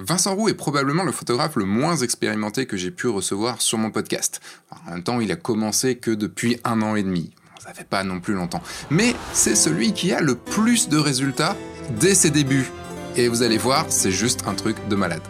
Vincent Roux est probablement le photographe le moins expérimenté que j'ai pu recevoir sur mon podcast. En même temps, il a commencé que depuis un an et demi. Ça fait pas non plus longtemps. Mais c'est celui qui a le plus de résultats dès ses débuts. Et vous allez voir, c'est juste un truc de malade.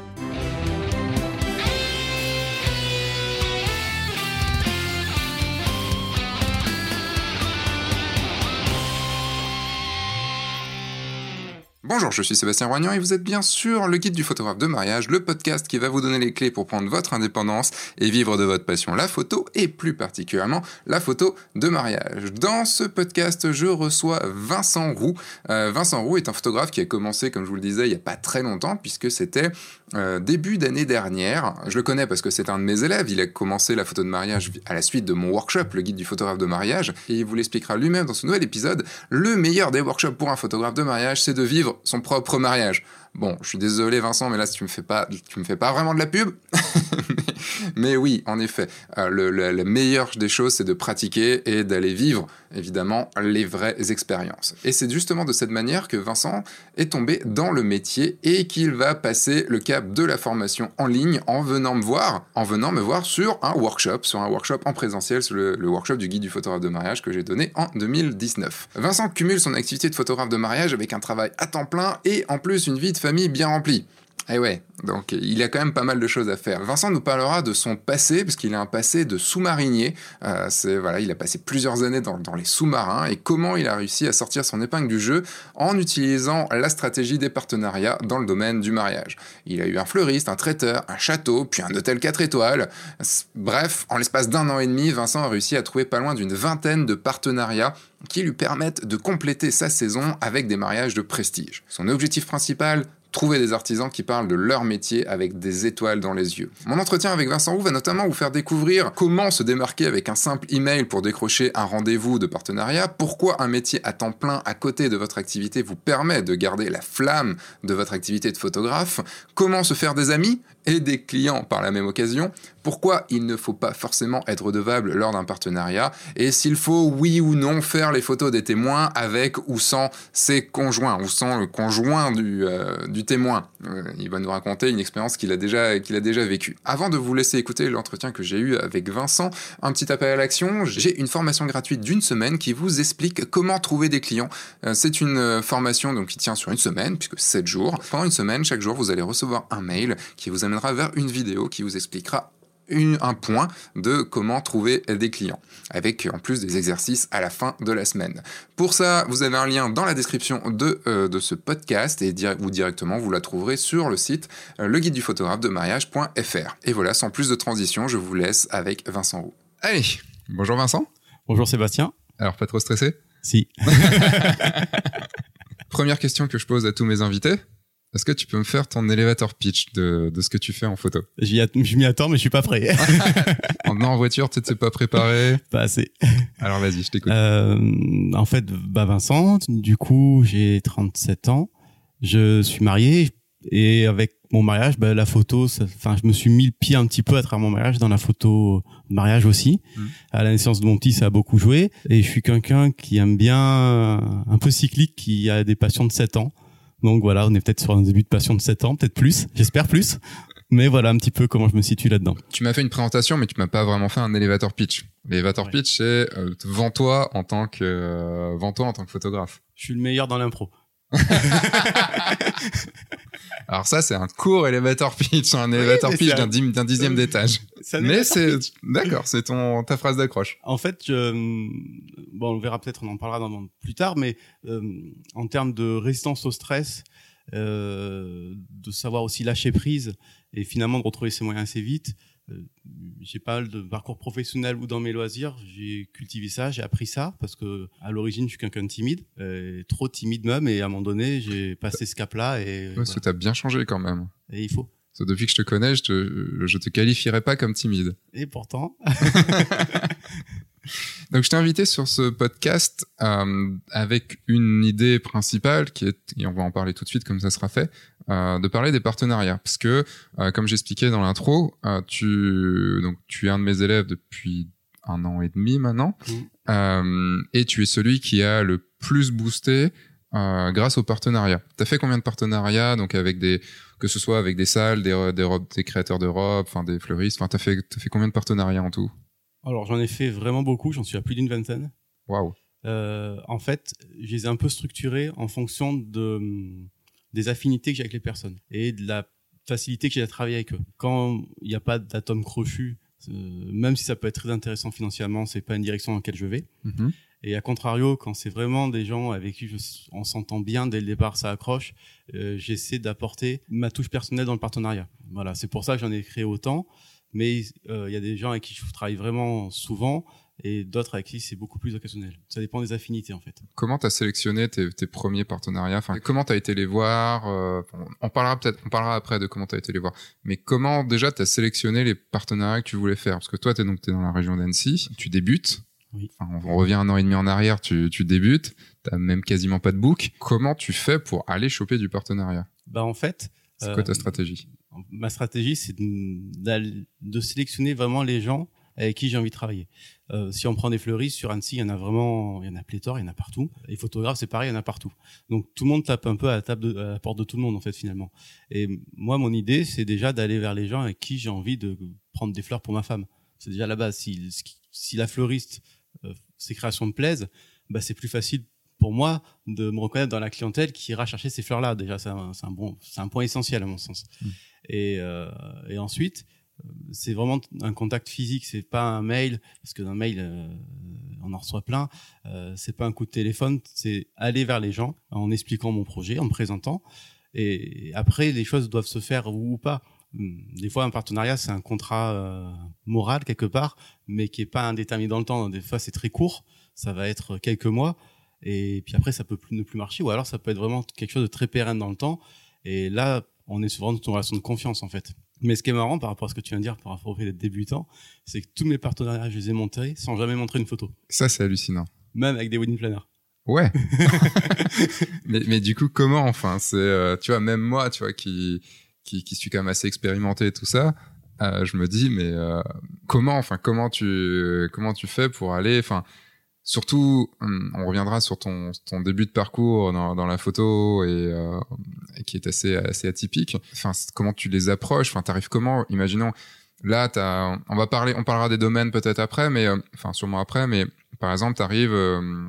Bonjour, je suis Sébastien Roignan et vous êtes bien sûr le guide du photographe de mariage, le podcast qui va vous donner les clés pour prendre votre indépendance et vivre de votre passion, la photo et plus particulièrement la photo de mariage. Dans ce podcast, je reçois Vincent Roux. Euh, Vincent Roux est un photographe qui a commencé, comme je vous le disais, il n'y a pas très longtemps puisque c'était euh, début d'année dernière. Je le connais parce que c'est un de mes élèves. Il a commencé la photo de mariage à la suite de mon workshop, le guide du photographe de mariage, et il vous l'expliquera lui-même dans ce nouvel épisode. Le meilleur des workshops pour un photographe de mariage, c'est de vivre son propre mariage. Bon, je suis désolé Vincent, mais là tu me fais pas, tu me fais pas vraiment de la pub. mais oui, en effet, euh, le, la meilleure des choses, c'est de pratiquer et d'aller vivre, évidemment, les vraies expériences. Et c'est justement de cette manière que Vincent est tombé dans le métier et qu'il va passer le cap de la formation en ligne en venant me voir, en venant me voir sur un workshop, sur un workshop en présentiel, sur le, le workshop du guide du photographe de mariage que j'ai donné en 2019. Vincent cumule son activité de photographe de mariage avec un travail à temps plein et en plus une vie de famille bien remplie. Eh ouais, donc il a quand même pas mal de choses à faire. Vincent nous parlera de son passé, parce qu'il a un passé de sous-marinier. Euh, voilà, il a passé plusieurs années dans, dans les sous-marins et comment il a réussi à sortir son épingle du jeu en utilisant la stratégie des partenariats dans le domaine du mariage. Il a eu un fleuriste, un traiteur, un château, puis un hôtel 4 étoiles. Bref, en l'espace d'un an et demi, Vincent a réussi à trouver pas loin d'une vingtaine de partenariats qui lui permettent de compléter sa saison avec des mariages de prestige. Son objectif principal, trouver des artisans qui parlent de leur métier avec des étoiles dans les yeux. Mon entretien avec Vincent Roux va notamment vous faire découvrir comment se démarquer avec un simple email pour décrocher un rendez-vous de partenariat, pourquoi un métier à temps plein à côté de votre activité vous permet de garder la flamme de votre activité de photographe, comment se faire des amis et des clients par la même occasion, pourquoi il ne faut pas forcément être redevable lors d'un partenariat, et s'il faut oui ou non faire les photos des témoins avec ou sans ses conjoints, ou sans le conjoint du, euh, du témoin? Euh, il va nous raconter une expérience qu'il a déjà, qu'il déjà vécue. Avant de vous laisser écouter l'entretien que j'ai eu avec Vincent, un petit appel à l'action, j'ai une formation gratuite d'une semaine qui vous explique comment trouver des clients. Euh, c'est une formation donc, qui tient sur une semaine, puisque 7 jours. Pendant une semaine, chaque jour, vous allez recevoir un mail qui vous vers une vidéo qui vous expliquera une, un point de comment trouver des clients, avec en plus des exercices à la fin de la semaine. Pour ça, vous avez un lien dans la description de, euh, de ce podcast et ou directement vous la trouverez sur le site euh, le guide du photographe de mariage.fr. Et voilà, sans plus de transition, je vous laisse avec Vincent Roux. Allez, bonjour Vincent. Bonjour Sébastien. Alors, pas trop stressé? Si. Première question que je pose à tous mes invités. Est-ce que tu peux me faire ton elevator pitch de, de ce que tu fais en photo? Je m'y attends, mais je suis pas prêt. En en voiture, tu t'es pas préparé pas assez. Alors vas-y, je t'écoute. Euh, en fait, bah Vincent, du coup, j'ai 37 ans. Je suis marié et avec mon mariage, bah, la photo, enfin, je me suis mis le pied un petit peu à travers mon mariage dans la photo de mariage aussi. Mhm. À la naissance de mon petit, ça a beaucoup joué. Et je suis quelqu'un qui aime bien un peu cyclique, qui a des passions de 7 ans. Donc voilà, on est peut-être sur un début de passion de 7 ans, peut-être plus, j'espère plus. Mais voilà un petit peu comment je me situe là-dedans. Tu m'as fait une présentation, mais tu m'as pas vraiment fait un elevator pitch. L'elevator Ouais. pitch, c'est euh, vends-toi en tant que euh, vends-toi en tant que photographe. Je suis le meilleur dans l'impro. Alors ça, c'est un court elevator pitch, un elevator pitch d'un un- dixième d'étage. Mais c'est d'accord, c'est ton ta phrase d'accroche. En fait, je, bon, on verra peut-être, on en parlera dans, plus tard, mais euh, en termes de résistance au stress, euh, de savoir aussi lâcher prise et finalement de retrouver ses moyens assez vite. Euh, j'ai pas mal de parcours professionnel ou dans mes loisirs, j'ai cultivé ça, j'ai appris ça parce que à l'origine je suis quelqu'un de timide, euh, trop timide même, et à un moment donné j'ai passé ce cap-là et, Parce que t'as bien changé quand même. voilà. et il faut. Parce que depuis que je te connais, je te je te qualifierais pas comme timide. Et pourtant, Donc je t'ai invité sur ce podcast euh, avec une idée principale qui est, et on va en parler tout de suite comme ça sera fait, de parler des partenariats. Parce que, euh, comme j'expliquais dans l'intro, euh, tu, donc, tu es un de mes élèves depuis un an et demi maintenant, euh, et tu es celui qui a le plus boosté euh, grâce aux partenariats. Tu as fait combien de partenariats donc avec des que ce soit avec des salles, des, des, robes, des créateurs de robes, enfin des fleuristes. Enfin, t'as fait, as fait combien de partenariats en tout? Alors j'en ai fait vraiment beaucoup. J'en suis à plus d'une vingtaine. Waouh. Euh, en fait, je les ai un peu structurés en fonction de des affinités que j'ai avec les personnes et de la facilité que j'ai à travailler avec eux. Quand il n'y a pas d'atome crochu, euh, même si ça peut être très intéressant financièrement, c'est pas une direction dans laquelle je vais. Mhm. Et à contrario, quand c'est vraiment des gens avec qui je, on s'entend bien dès le départ, ça accroche, euh, j'essaie d'apporter ma touche personnelle dans le partenariat. Voilà, c'est pour ça que j'en ai créé autant. Mais euh, il y a des gens avec qui je travaille vraiment souvent et d'autres avec qui c'est beaucoup plus occasionnel. Ça dépend des affinités en fait. Comment tu as sélectionné tes, tes, premiers partenariats? Enfin, Comment tu as été les voir euh, On parlera peut-être, on parlera après de comment tu as été les voir. Mais comment déjà tu as sélectionné les partenariats que tu voulais faire? Parce que toi, tu es donc es dans la région d'Annecy, tu débutes. Oui. Enfin, on revient un an et demi en arrière, tu, tu débutes, t'as même quasiment pas de book. Comment tu fais pour aller choper du partenariat? Bah en fait, c'est quoi ta stratégie? Ma stratégie, c'est de, de sélectionner vraiment les gens avec qui j'ai envie de travailler. Euh, si on prend des fleuristes sur Annecy, il y en a vraiment, il y en a pléthore, il y en a partout. Les photographes, c'est pareil, il y en a partout. Donc tout le monde tape un peu à la, table de, à la porte de tout le monde en fait finalement. Et moi, mon idée, c'est déjà d'aller vers les gens avec qui j'ai envie de prendre des fleurs pour ma femme. C'est déjà la base. Si, si la fleuriste, euh, ses créations me plaisent, bah c'est plus facile pour moi de me reconnaître dans la clientèle qui ira chercher ces fleurs-là. Déjà, c'est un, un, bon, c'est un point essentiel à mon sens. Mmh. Et, euh, et ensuite, c'est vraiment un contact physique, c'est pas un mail, parce que dans un mail, euh, on en reçoit plein. Euh, c'est pas un coup de téléphone, c'est aller vers les gens en expliquant mon projet, en me présentant. Et après, les choses doivent se faire ou, pas. Des fois, un partenariat, c'est un contrat euh, moral quelque part, mais qui est pas indéterminé dans le temps. Des fois, c'est très court, ça va être quelques mois, et puis après, ça peut plus, ne plus marcher, ou alors ça peut être vraiment quelque chose de très pérenne dans le temps. Et là, on est souvent dans une relation de confiance, en fait. Mais ce qui est marrant par rapport à ce que tu viens de dire par rapport au fait d'être débutant, c'est que tous mes partenariats, je les ai montés sans jamais montrer une photo. Ça, c'est hallucinant. Même avec des wedding planners. Ouais. mais, mais du coup, comment enfin C'est, euh, tu vois, même moi, tu vois, qui, qui, qui suis quand même assez expérimenté et tout ça, euh, je me dis, mais euh, comment, enfin, comment tu, comment tu fais pour aller, enfin, surtout, on reviendra sur ton, ton début de parcours dans, dans la photo et, euh, et, qui est assez, assez atypique. Enfin, comment tu les approches? Enfin, t'arrives comment? Imaginons, là, as, on va parler, on parlera des domaines peut-être après, mais euh, enfin, sûrement après, mais par exemple, t'arrives euh,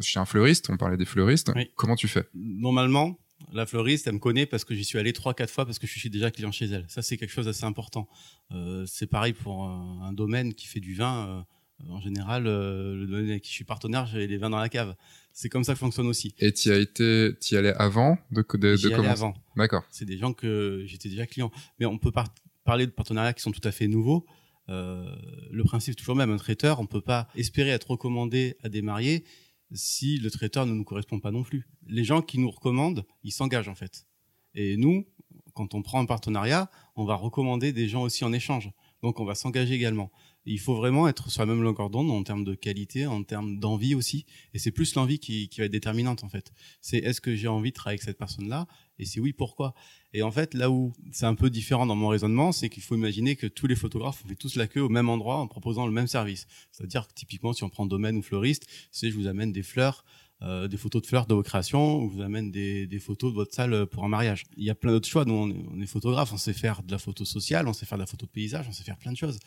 chez un fleuriste. On parlait des fleuristes. Oui. Comment tu fais? Normalement, la fleuriste, elle me connaît parce que j'y suis allé trois, quatre fois parce que je suis déjà client chez elle. Ça, c'est quelque chose d'assez important. Euh, c'est pareil pour un, un, domaine qui fait du vin en général, euh, le domaine avec qui je suis partenaire, j'ai les vins dans la cave. C'est comme ça que fonctionne aussi. Et tu as été, tu y allais avant de, de, de allais avant. D'accord. C'est des gens que j'étais déjà client. Mais on peut par parler de partenariats qui sont tout à fait nouveaux. Euh, le principe est toujours le même. Un traiteur, on peut pas espérer être recommandé à des mariés si le traiteur ne nous correspond pas non plus. Les gens qui nous recommandent, ils s'engagent en fait. Et nous, quand on prend un partenariat, on va recommander des gens aussi en échange. Donc on va s'engager également. Il faut vraiment être sur la même longueur d'onde en termes de qualité, en termes d'envie aussi. Et c'est plus l'envie qui, qui, va être déterminante en fait. C'est est-ce que j'ai envie de travailler avec cette personne-là? Et si oui, pourquoi? Et en fait, là où c'est un peu différent dans mon raisonnement, c'est qu'il faut imaginer que tous les photographes on fait tous la queue au même endroit en proposant le même service. C'est-à-dire que typiquement, si on prend domaine ou fleuriste, c'est je vous amène des fleurs. Euh, des photos de fleurs de vos créations ou vous amène des, des, photos de votre salle pour un mariage. Il y a plein d'autres choix. Nous, on est, on est photographe, on sait faire de la photo sociale, on sait faire de la photo de paysage, on sait faire plein de choses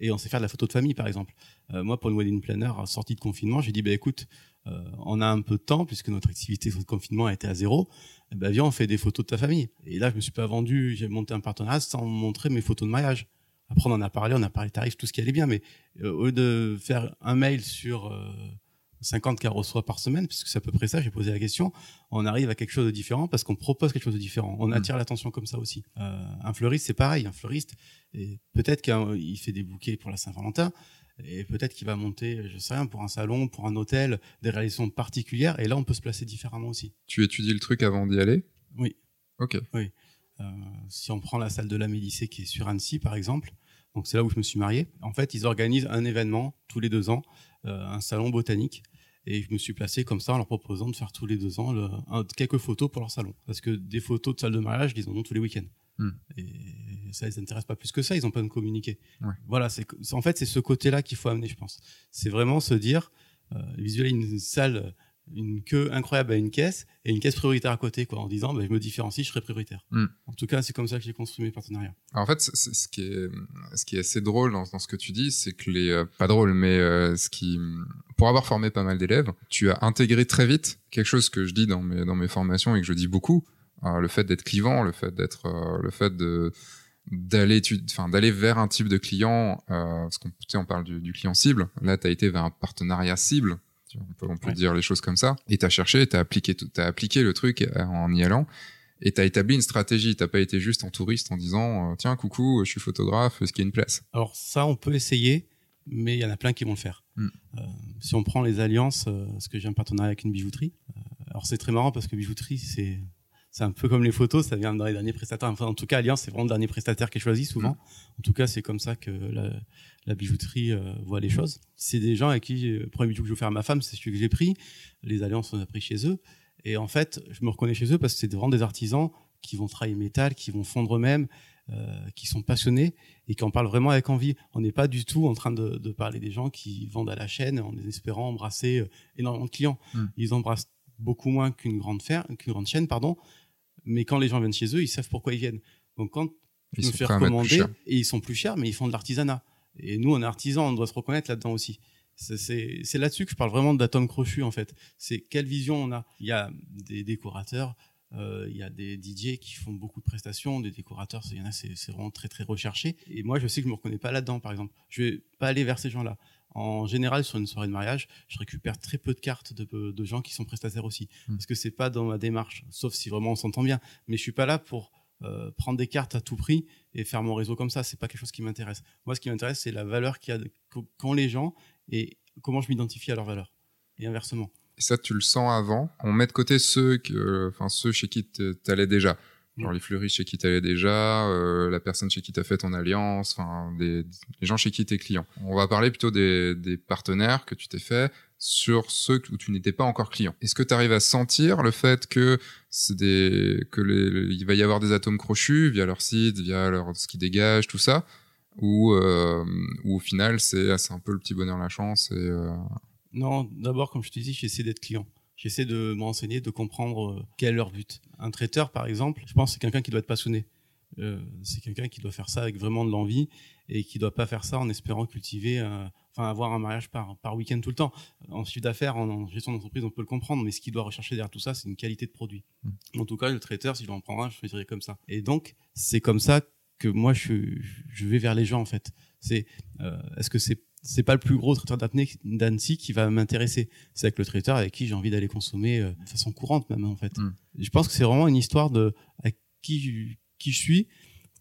et on sait faire de la photo de famille par exemple. Euh, moi pour une wedding planner sortie de confinement, j'ai dit bah écoute, euh, on a un peu de temps puisque notre activité de confinement a été à zéro. Ben viens on fait des photos de ta famille. Et là je me suis pas vendu, j'ai monté un partenariat sans montrer mes photos de mariage. Après on en a parlé, on a parlé tarifs, tout ce qui allait bien, mais euh, au lieu de faire un mail sur 50 cas reçoit par semaine, puisque c'est à peu près ça, j'ai posé la question, on arrive à quelque chose de différent parce qu'on propose quelque chose de différent. On attire mmh. l'attention comme ça aussi. Euh, un fleuriste, c'est pareil. Un fleuriste, peut-être qu'il fait des bouquets pour la Saint-Valentin, et peut-être qu'il va monter, je sais rien, pour un salon, pour un hôtel, des réalisations particulières, et là, on peut se placer différemment aussi. Tu étudies le truc avant d'y aller? Oui. Ok. Oui. Euh, si on prend la salle de la Médicée qui est sur Annecy, par exemple, donc c'est là où je me suis marié. En fait, ils organisent un événement tous les deux ans, euh, un salon botanique, et je me suis placé comme ça en leur proposant de faire tous les deux ans le, un, quelques photos pour leur salon. Parce que des photos de salle de mariage, ils en ont tous les week-ends. Hmm. Et ça, ils s'intéressent pas plus que ça, ils ont pas de communiquer. Ouais. Voilà, c'est en fait, c'est ce côté-là qu'il faut amener, je pense. C'est vraiment se dire, euh, visualiser une salle une queue incroyable à une caisse et une caisse prioritaire à côté, quoi, en disant bah, je me différencie, je serai prioritaire. Mm. En tout cas, c'est comme ça que j'ai construit mes partenariats. Alors, en fait, ce qui est ce qui est assez drôle dans, dans ce que tu dis, c'est que les euh, pas drôle, mais euh, ce qui pour avoir formé pas mal d'élèves, tu as intégré très vite quelque chose que je dis dans mes dans mes formations et que je dis beaucoup, euh, le fait d'être clivant, le fait d'être le fait de d'aller enfin d'aller vers un type de client euh, parce qu'on on parle du, du client cible là tu as été vers un partenariat cible Tu vois, on peut, on peut Ouais. dire les choses comme ça et tu as cherché tu as appliqué t'as appliqué le truc euh, en y allant et tu as établi une stratégie t'as pas été juste en touriste en disant euh, tiens coucou je suis photographe est-ce qu'il y a une place? Alors ça, on peut essayer, mais il y en a plein qui vont le faire. Mm. Euh, si on prend les alliances, euh, parce que j'ai un partenariat avec une bijouterie, alors c'est très marrant parce que bijouterie, c'est c'est un peu comme les photos, ça vient dans les derniers prestataires. Enfin, en tout cas, Alliance, c'est vraiment le dernier prestataire qui est choisi souvent. En tout cas, c'est comme ça que la, la bijouterie euh, voit les choses. C'est des gens avec qui, euh, le premier bijou que je veux faire à ma femme, c'est celui que j'ai pris. Les alliances, on a pris chez eux. Et en fait, je me reconnais chez eux parce que c'est vraiment des artisans qui vont travailler métal, qui vont fondre eux-mêmes, euh, qui sont passionnés et qui en parlent vraiment avec envie. On n'est pas du tout en train de, de parler des gens qui vendent à la chaîne en espérant embrasser énormément de clients. Mm. Ils embrassent beaucoup moins qu'une grande, fer- qu'une grande chaîne, pardon. Mais quand les gens viennent chez eux, ils savent pourquoi ils viennent. Donc quand ils me sont fais cher. et ils sont plus chers, mais ils font de l'artisanat. Et nous, on est artisans, on doit se reconnaître là-dedans aussi. C'est- là-dessus que je parle vraiment d'atome crochu en fait. C'est quelle vision on a. Il y a des décorateurs, euh, il y a des DJ qui font beaucoup de prestations, des décorateurs, il y en a, c'est vraiment très très recherché. Et moi, je sais que je me reconnais pas là-dedans, par exemple. Je vais pas aller vers ces gens-là. En général, sur une soirée de mariage, je récupère très peu de cartes de, de gens qui sont prestataires aussi, Mm. parce que c'est pas dans ma démarche, sauf si vraiment on s'entend bien. Mais je suis pas là pour euh, prendre des cartes à tout prix et faire mon réseau comme ça. C'est pas quelque chose qui m'intéresse. Moi, ce qui m'intéresse, c'est la valeur qu'il y a de- qu'ont les gens et comment je m'identifie à leur valeur. Et inversement. Et ça, tu le sens avant. On met de côté ceux que, enfin ceux chez qui t- t'allais déjà, genre Mm. les fleuristes chez qui t'allais déjà, euh, la personne chez qui t'as fait ton alliance, enfin des les gens chez qui t'es client. On va parler plutôt des, des partenaires que tu t'es fait sur ceux où tu n'étais pas encore client. Est-ce que tu arrives à sentir le fait que c'est des que les, il va y avoir des atomes crochus via leur site, via leur ce qu'ils dégagent, tout ça, ou euh, ou au final c'est c'est un peu le petit bonheur la chance et euh, Non, d'abord, comme je te dis, j'essaie d'être client. J'essaie de me renseigner, de comprendre euh, quel est leur but. Un traiteur, par exemple, je pense que c'est quelqu'un qui doit être passionné. Euh, c'est quelqu'un qui doit faire ça avec vraiment de l'envie et qui doit pas faire ça en espérant cultiver, euh, enfin avoir un mariage par, par week-end tout le temps. En chiffre d'affaires, en, en gestion d'entreprise, on peut le comprendre, mais ce qu'il doit rechercher derrière tout ça, c'est une qualité de produit. En tout cas, le traiteur, s'il en prend un, je choisirais comme ça. Et donc, c'est comme ça que moi, je, je vais vers les gens, en fait. C'est, euh, est-ce que c'est c'est pas le plus gros traiteur d'apnée d'Annecy qui va m'intéresser. C'est avec le traiteur avec qui j'ai envie d'aller consommer euh, de façon courante même en fait. Mm. Je pense que c'est vraiment une histoire de à qui je- qui je suis,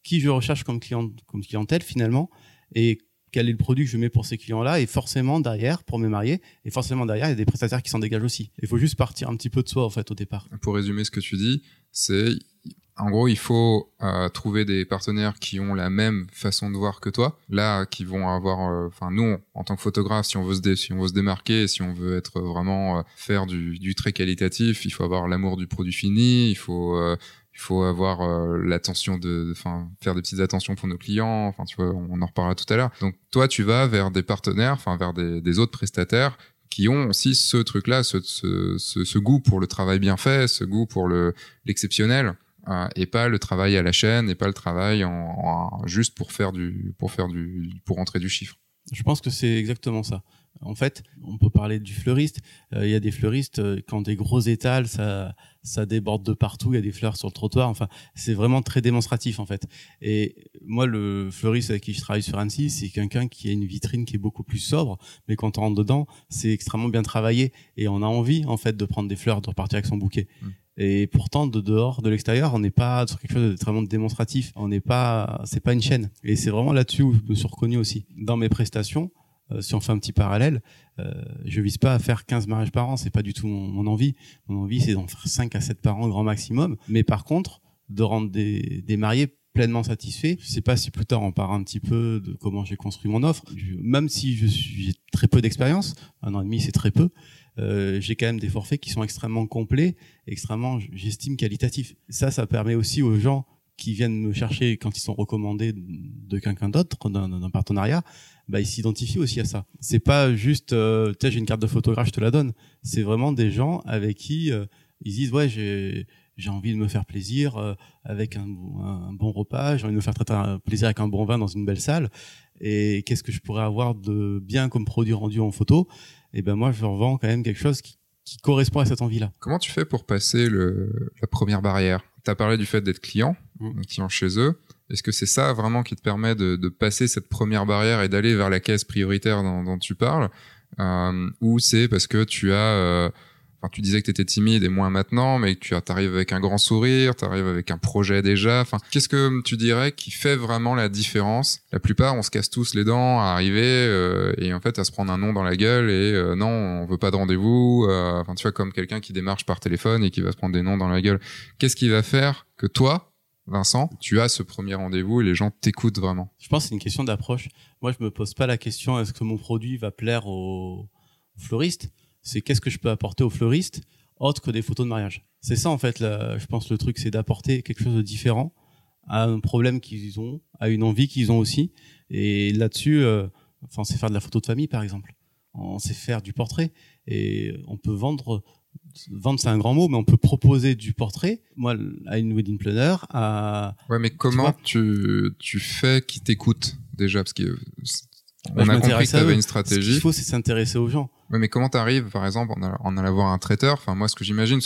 qui je recherche comme client comme clientèle finalement et quel est le produit que je mets pour ces clients-là et forcément derrière pour me marier et forcément derrière il y a des prestataires qui s'en dégagent aussi. Il faut juste partir un petit peu de soi en fait au départ. pour résumer ce que tu dis, c'est en gros il faut euh, trouver des partenaires qui ont la même façon de voir que toi, là qui vont avoir, euh, enfin nous en tant que photographe, si on veut se dé- si on veut se démarquer, si on veut être vraiment euh, faire du, du très qualitatif, il faut avoir l'amour du produit fini, il faut euh, il faut avoir euh, l'attention de, enfin faire des petites attentions pour nos clients, enfin tu vois, on en reparlera tout à l'heure. Donc toi tu vas vers des partenaires, enfin vers des, des autres prestataires qui ont aussi ce truc-là, ce, ce, ce, ce goût pour le travail bien fait, ce goût pour le l'exceptionnel, euh, et pas le travail à la chaîne, et pas le travail en, en- juste pour faire du pour faire du pour rentrer du chiffre. Je pense que c'est exactement ça. En fait, on peut parler du fleuriste. Euh, Il y a des fleuristes euh, quand des gros étals, ça, ça déborde de partout. Il y a des fleurs sur le trottoir. Enfin, c'est vraiment très démonstratif en fait. Et moi, le fleuriste avec qui je travaille sur Annecy, c'est quelqu'un qui a une vitrine qui est beaucoup plus sobre. Mais quand on rentre dedans, c'est extrêmement bien travaillé et on a envie en fait de prendre des fleurs, de repartir avec son bouquet. Mm. Et pourtant, de dehors, de l'extérieur, on n'est pas sur quelque chose de vraiment démonstratif. On n'est pas, c'est pas une chaîne. Et c'est vraiment là-dessus où je me suis reconnu aussi. Dans mes prestations, euh, si on fait un petit parallèle, euh, je vise pas à faire 15 mariages par an, c'est pas du tout mon, envie. Mon envie, c'est d'en faire 5 à 7 par an, grand maximum. Mais par contre, de rendre des, mariés pleinement satisfaits. Je sais pas si plus tard on parle un petit peu de comment j'ai construit mon offre. Même si j'ai très peu d'expérience, un an et demi c'est très peu, euh, j'ai quand même des forfaits qui sont extrêmement complets, extrêmement, j'estime, qualitatifs. Ça, ça permet aussi aux gens qui viennent me chercher quand ils sont recommandés de quelqu'un d'autre, d'un partenariat, bah, ils s'identifient aussi à ça. C'est pas juste, euh, j'ai une carte de photographe, je te la donne. C'est vraiment des gens avec qui euh, ils disent, ouais, j'ai j'ai envie de me faire plaisir euh, avec un, bon repas, j'ai envie de me faire plaisir avec un bon vin dans une belle salle. Et qu'est-ce que je pourrais avoir de bien comme produit rendu en photo? Et ben moi, je revends quand même quelque chose qui, qui correspond à cette envie-là. Comment tu fais pour passer le, la première barrière? Tu as parlé du fait d'être client, mmh. client chez eux. Est-ce que c'est ça vraiment qui te permet de, de, passer cette première barrière et d'aller vers la caisse prioritaire dont, dont tu parles? Euh, Ou c'est parce que tu as... Euh, tu disais que tu étais timide et moins maintenant, mais tu arrives avec un grand sourire, tu arrives avec un projet déjà. Enfin, qu'est-ce que tu dirais qui fait vraiment la différence? La plupart, on se casse tous les dents à arriver euh, et en fait à se prendre un nom dans la gueule et euh, non, on veut pas de rendez-vous. Euh, enfin, tu vois, comme quelqu'un qui démarche par téléphone et qui va se prendre des noms dans la gueule. Qu'est-ce qui va faire que toi, Vincent, tu as ce premier rendez-vous et les gens t'écoutent vraiment? Je pense que c'est une question d'approche. Moi, je me pose pas la question est-ce que mon produit va plaire aux fleuristes? C'est qu'est-ce que je peux apporter aux fleuristes autre que des photos de mariage. C'est ça en fait, je pense le truc, c'est d'apporter quelque chose de différent à un problème qu'ils ont, à une envie qu'ils ont aussi. Et là-dessus, euh, enfin, on sait faire de la photo de famille par exemple. On sait faire du portrait et on peut vendre. Vendre, c'est un grand mot, mais on peut proposer du portrait. Moi, à une wedding planner, à. Ouais, mais comment tu, tu fais qui t'écoute déjà? Parce que on a compris que tu avais une stratégie. Ce qu'il faut, c'est s'intéresser aux gens. Mais comment t'arrives, par exemple, en allant voir un traiteur? Enfin, moi, ce que j'imagine,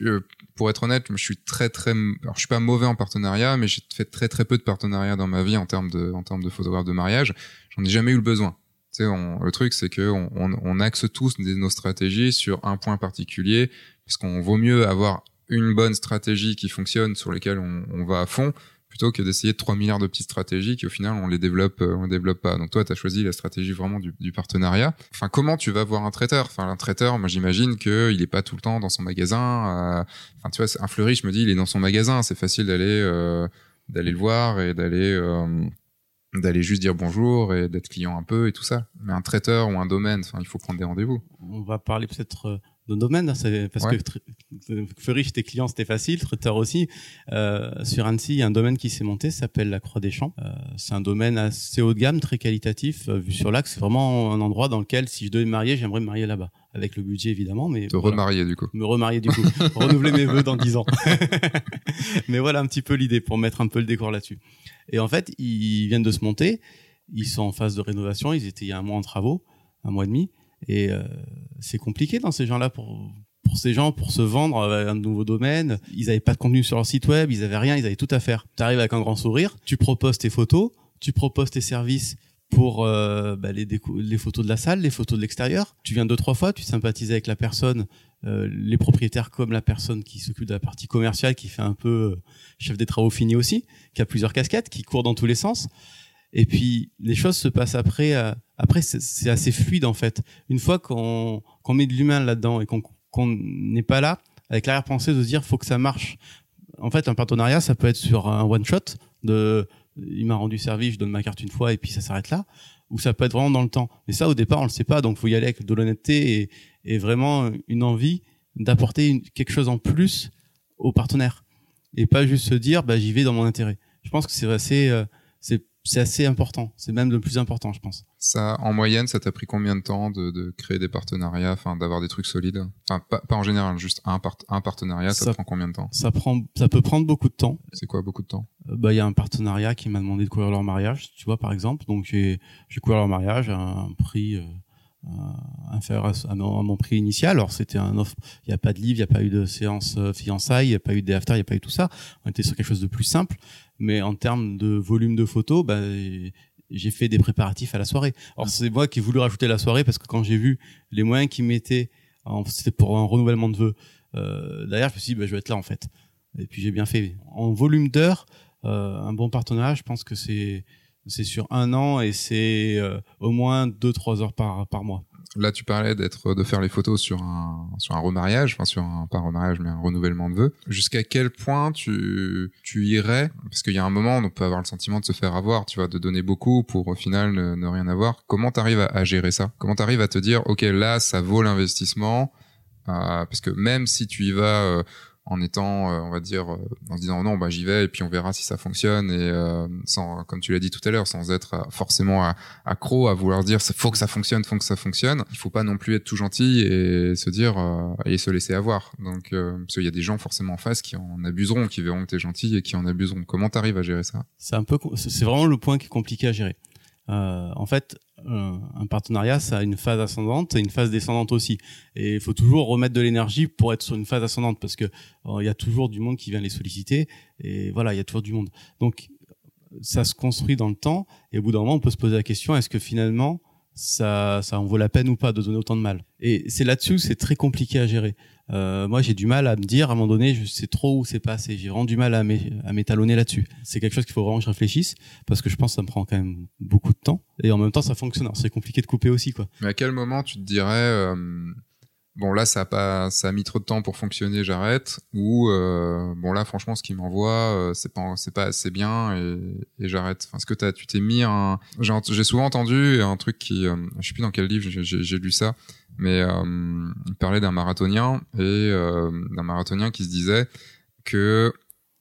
euh, pour être honnête, je suis très très, alors je suis pas mauvais en partenariat, mais j'ai fait très très peu de partenariats dans ma vie en termes de, en termes de photographe de mariage. J'en ai jamais eu le besoin. Tu sais, le truc, c'est que on, on, axe tous nos stratégies sur un point particulier, parce qu'on vaut mieux avoir une bonne stratégie qui fonctionne sur lesquelles on, on va à fond plutôt que d'essayer de 3 milliards de petites stratégies qui au final on les développe euh, on développe pas. Donc toi tu as choisi la stratégie vraiment du, du, partenariat. Enfin comment tu vas voir un traiteur? Enfin un traiteur, moi j'imagine que il est pas tout le temps dans son magasin. Euh, enfin tu vois un fleuri, je me dis il est dans son magasin, c'est facile d'aller euh, d'aller le voir et d'aller d'aller juste dire bonjour et d'être client un peu et tout ça. Mais un traiteur ou un domaine, enfin il faut prendre des rendez-vous. On va parler peut-être de domaine, hein, c'est parce que Fleury, j'étais client, c'était facile, traiteur aussi. Euh, sur Annecy, il y a un domaine qui s'est monté, s'appelle la Croix des Champs. Euh, c'est un domaine assez haut de gamme, très qualitatif, euh, vu sur l'axe. C'est vraiment un endroit dans lequel, si je devais me marier, j'aimerais me marier là-bas, avec le budget évidemment. Mais te remarier du coup. Me remarier du coup, renouveler mes vœux dans dix ans. mais voilà un petit peu l'idée pour mettre un peu le décor là-dessus. Et en fait, ils viennent de se monter, ils sont en phase de rénovation, ils étaient il y a un mois en travaux, un mois et demi. Et euh, c'est compliqué dans ces gens-là pour pour ces gens pour se vendre à un nouveau domaine. Ils avaient pas de contenu sur leur site web, ils avaient rien, ils avaient tout à faire. Tu arrives avec un grand sourire, tu proposes tes photos, tu proposes tes services pour euh, bah, les, les photos de la salle, les photos de l'extérieur. Tu viens deux trois fois, tu sympathises avec la personne, euh, les propriétaires comme la personne qui s'occupe de la partie commerciale, qui fait un peu chef des travaux finis aussi, qui a plusieurs casquettes, qui court dans tous les sens. Et puis les choses se passent après. Euh, après, c'est assez fluide en fait. Une fois qu'on met de l'humain là-dedans et qu'on n'est pas là avec l'arrière-pensée de se dire faut que ça marche. En fait, un partenariat, ça peut être sur un one shot de il m'a rendu service, je donne ma carte une fois et puis ça s'arrête là. Ou ça peut être vraiment dans le temps. Mais ça, au départ, on le sait pas, donc faut y aller avec de l'honnêteté et, et, vraiment une envie d'apporter quelque chose en plus au partenaire et pas juste se dire bah j'y vais dans mon intérêt. Je pense que c'est assez euh, c'est c'est assez important. C'est même le plus important, je pense. Ça, en moyenne, ça t'a pris combien de temps de, de créer des partenariats, enfin, d'avoir des trucs solides? Enfin, pas, pas, en général, juste un, un partenariat, ça, prend combien de temps? Ça prend, ça peut prendre beaucoup de temps. C'est quoi beaucoup de temps? Euh, Bah, il y a un partenariat qui m'a demandé de couvrir leur mariage, tu vois, par exemple. Donc, j'ai, j'ai couvert leur mariage à un prix. Euh, inférieur à, mon, prix initial. Alors c'était un offre, il n'y a pas de livre, il n'y a pas eu de séance euh, fiançailles, il n'y a pas eu de after, il n'y a pas eu tout ça. On était sur quelque chose de plus simple, mais en termes de volume de photos, bah, j'ai fait des préparatifs à la soirée. Alors c'est moi qui ai voulu rajouter la soirée parce que quand j'ai vu les moyens qu'ils mettaient, c'était pour un renouvellement de vœux. Euh, D'ailleurs, je me suis dit, bah, je vais être là en fait. Et puis j'ai bien fait. En volume d'heures, euh, un bon partenariat, je pense que c'est c'est sur un an et c'est euh, au moins deux trois heures par par mois. Là, tu parlais d'être de faire les photos sur un sur un remariage, enfin sur un pas remariage mais un renouvellement de vœux. Jusqu'à quel point tu tu irais? Parce qu'il y a un moment, on peut avoir le sentiment de se faire avoir, tu vois, de donner beaucoup pour au final ne, rien avoir. Comment t'arrives à, à gérer ça? Comment t'arrives à te dire, ok, là, ça vaut l'investissement euh, Parce que même si tu y vas euh, en étant, euh, on va dire, euh, en se disant non, bah j'y vais et puis on verra si ça fonctionne et euh, sans, comme tu l'as dit tout à l'heure, sans être forcément accro à vouloir dire faut que ça fonctionne, faut que ça fonctionne. Il faut pas non plus être tout gentil et se dire et se laisser avoir. Donc parce qu'il y a des gens forcément en face qui en abuseront, qui verront que t'es gentil et qui en abuseront. Comment t'arrives à gérer ça? C'est un peu, c'est vraiment le point qui est compliqué à gérer. en fait, un partenariat, ça a une phase ascendante et une phase descendante aussi. Et il faut toujours remettre de l'énergie pour être sur une phase ascendante parce que euh, il y a toujours du monde qui vient les solliciter et voilà, il y a toujours du monde. Donc ça se construit dans le temps et au bout d'un moment, on peut se poser la question est-ce que finalement ça, ça en vaut la peine ou pas de donner autant de mal? Et c'est là-dessus, c'est très compliqué à gérer. Euh, moi, j'ai du mal à me dire, à un moment donné, je sais trop où c'est passé. J'ai vraiment du mal à m'étalonner là-dessus. C'est quelque chose qu'il faut vraiment que je réfléchisse parce que je pense que ça me prend quand même beaucoup de temps. Et en même temps, ça fonctionne. C'est compliqué de couper aussi, quoi. Mais à quel moment tu te dirais, euh, bon là, ça a ça mis trop de temps pour fonctionner, j'arrête. Ou euh, bon là, franchement, ce qui m'envoie, c'est pas, pas assez bien et, j'arrête. Enfin, ce que tu t'es mis un, j'ai souvent entendu un truc qui, je sais plus dans quel livre j'ai lu ça mais euh, il parlait d'un marathonien et euh, d'un marathonien qui se disait que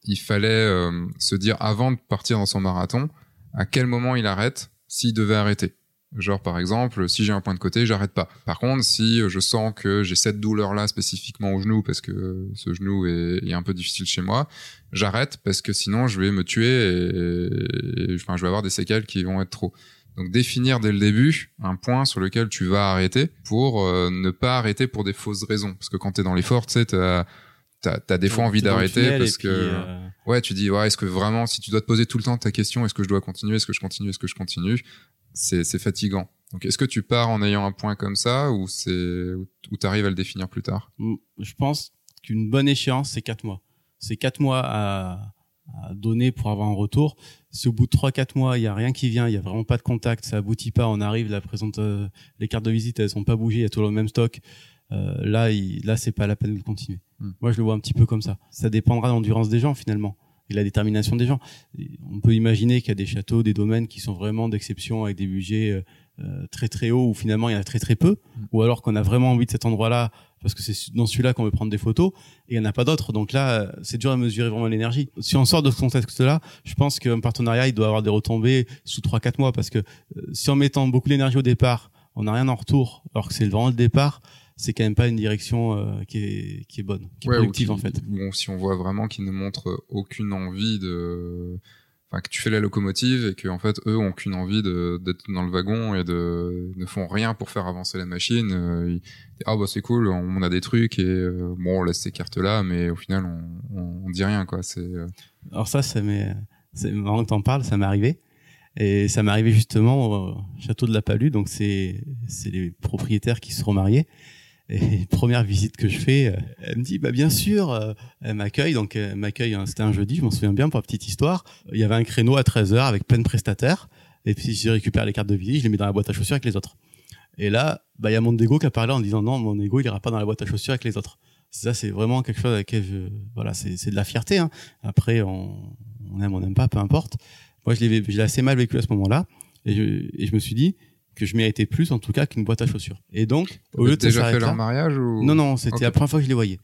il fallait euh, se dire avant de partir dans son marathon à quel moment il arrête s'il devait arrêter. Genre par exemple, si j'ai un point de côté, j'arrête pas. Par contre, si je sens que j'ai cette douleur là spécifiquement au genou parce que ce genou est, un peu difficile chez moi, j'arrête parce que sinon je vais me tuer et, je vais avoir des séquelles qui vont être trop. Donc définir dès le début un point sur lequel tu vas arrêter pour euh, ne pas arrêter pour des fausses raisons. Parce que quand t'es dans l'effort, tu sais, t'as as, des fois envie d'arrêter parce que euh, ouais, tu dis ouais, est-ce que vraiment si tu dois te poser tout le temps ta question, est-ce que je dois continuer, est-ce que je continue, est-ce que je continue, c'est c'est fatigant. Donc est-ce que tu pars en ayant un point comme ça ou c'est ou t'arrives à le définir plus tard? Je pense qu'une bonne échéance c'est quatre mois. C'est quatre mois à à donner pour avoir un retour. Si au bout de 3-4 mois, il y a rien qui vient, il y a vraiment pas de contact, ça aboutit pas, on arrive, la présente, euh, les cartes de visite, elles sont pas bougées, il y a toujours le même stock. Euh, là, il, là, c'est pas la peine de continuer. Hmm. Moi, je le vois un petit peu comme ça. Ça dépendra de l'endurance des gens finalement et la détermination des gens. on peut imaginer qu'il y a des châteaux, des domaines qui sont vraiment d'exception avec des budgets euh, très très hauts où finalement il y en a très très peu, hmm. ou alors qu'on a vraiment envie de cet endroit-là parce que c'est dans celui-là qu'on veut prendre des photos et il n'y en a pas d'autres. Donc là, c'est dur à mesurer vraiment l'énergie. Si on sort de ce contexte-là, je pense qu'un partenariat, il doit avoir des retombées sous 3-4 mois parce que euh, si en mettant beaucoup d'énergie au départ, on n'a rien en retour, alors que c'est vraiment le départ, c'est quand même pas une direction euh, qui, est, qui est bonne, qui est productive en fait. Bon, si on voit vraiment qu'ils ne montrent aucune envie de que tu fais la locomotive et que en fait eux ont qu'une envie d'être dans le wagon et de ne font rien pour faire avancer la machine. Euh, ah bah c'est cool on a des trucs et euh, bon on laisse ces cartes là mais au final on, on, dit rien quoi. C'est euh. alors ça m'est c'est marrant que t'en parles ça m'est arrivé. Et ça m'est arrivé justement au château de la Palue donc c'est c'est les propriétaires qui se sont mariés et première visite que je fais, euh, elle me dit bah bien sûr, euh, elle m'accueille donc elle m'accueille hein, c'était un jeudi, je m'en souviens bien pour la petite histoire. Il y avait un créneau à 13h avec plein de prestataires et puis je récupère les cartes de visite, je les mets dans la boîte à chaussures avec les autres. Et là, bah il y a mon ego qui a parlé en disant non, mon ego il ira pas dans la boîte à chaussures avec les autres. Ça c'est vraiment quelque chose avec lequel je voilà, c'est de la fierté hein. Après on, on aime on n'aime pas, peu importe. Moi je l'ai assez mal vécu à ce moment-là et je me suis dit que je méritais plus en tout cas qu'une boîte à chaussures. Et donc, au lieu de déjà fait leur mariage ou Non non, c'était la première fois que je les voyais.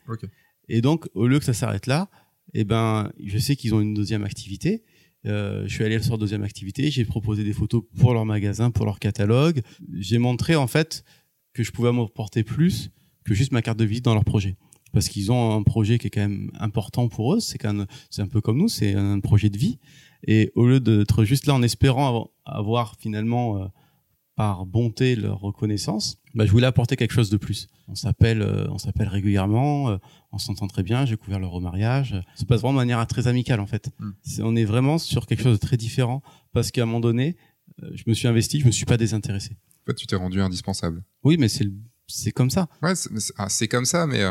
Et donc, au lieu que ça s'arrête là, eh ben, je sais qu'ils ont une deuxième activité. Euh, je suis allé sur deuxième activité, j'ai proposé des photos pour leur magasin, pour leur catalogue. J'ai montré en fait que je pouvais m'apporter plus que juste ma carte de visite dans leur projet. Parce qu'ils ont un projet qui est quand même important pour eux. C'est c'est un peu comme nous, c'est un projet de vie. Et au lieu d'être juste là en espérant avoir finalement euh, par bonté leur reconnaissance, bah, je voulais apporter quelque chose de plus. On s'appelle, euh, on s'appelle régulièrement, euh, on s'entend très bien. J'ai couvert leur remariage. Ça se passe vraiment de manière très amicale en fait. Mm. on est vraiment sur quelque chose de très différent parce qu'à un moment donné, euh, je me suis investi, je me suis pas désintéressé. En fait, tu t'es rendu indispensable. Oui, mais c'est c'est comme ça. Ouais, c'est ah, comme ça, mais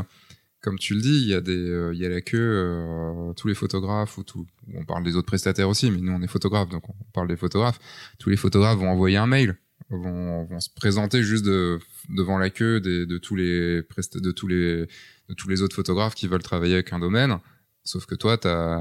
comme tu le dis, il y a des, il y a la queue, tous les photographes ou tout, on parle des autres prestataires aussi, mais nous on est photographes, donc on parle des photographes. Tous les photographes vont envoyer un mail vont, vont se présenter juste de, devant la queue des, de tous les de tous les de tous les autres photographes qui veulent travailler avec un domaine. Sauf que toi, t'as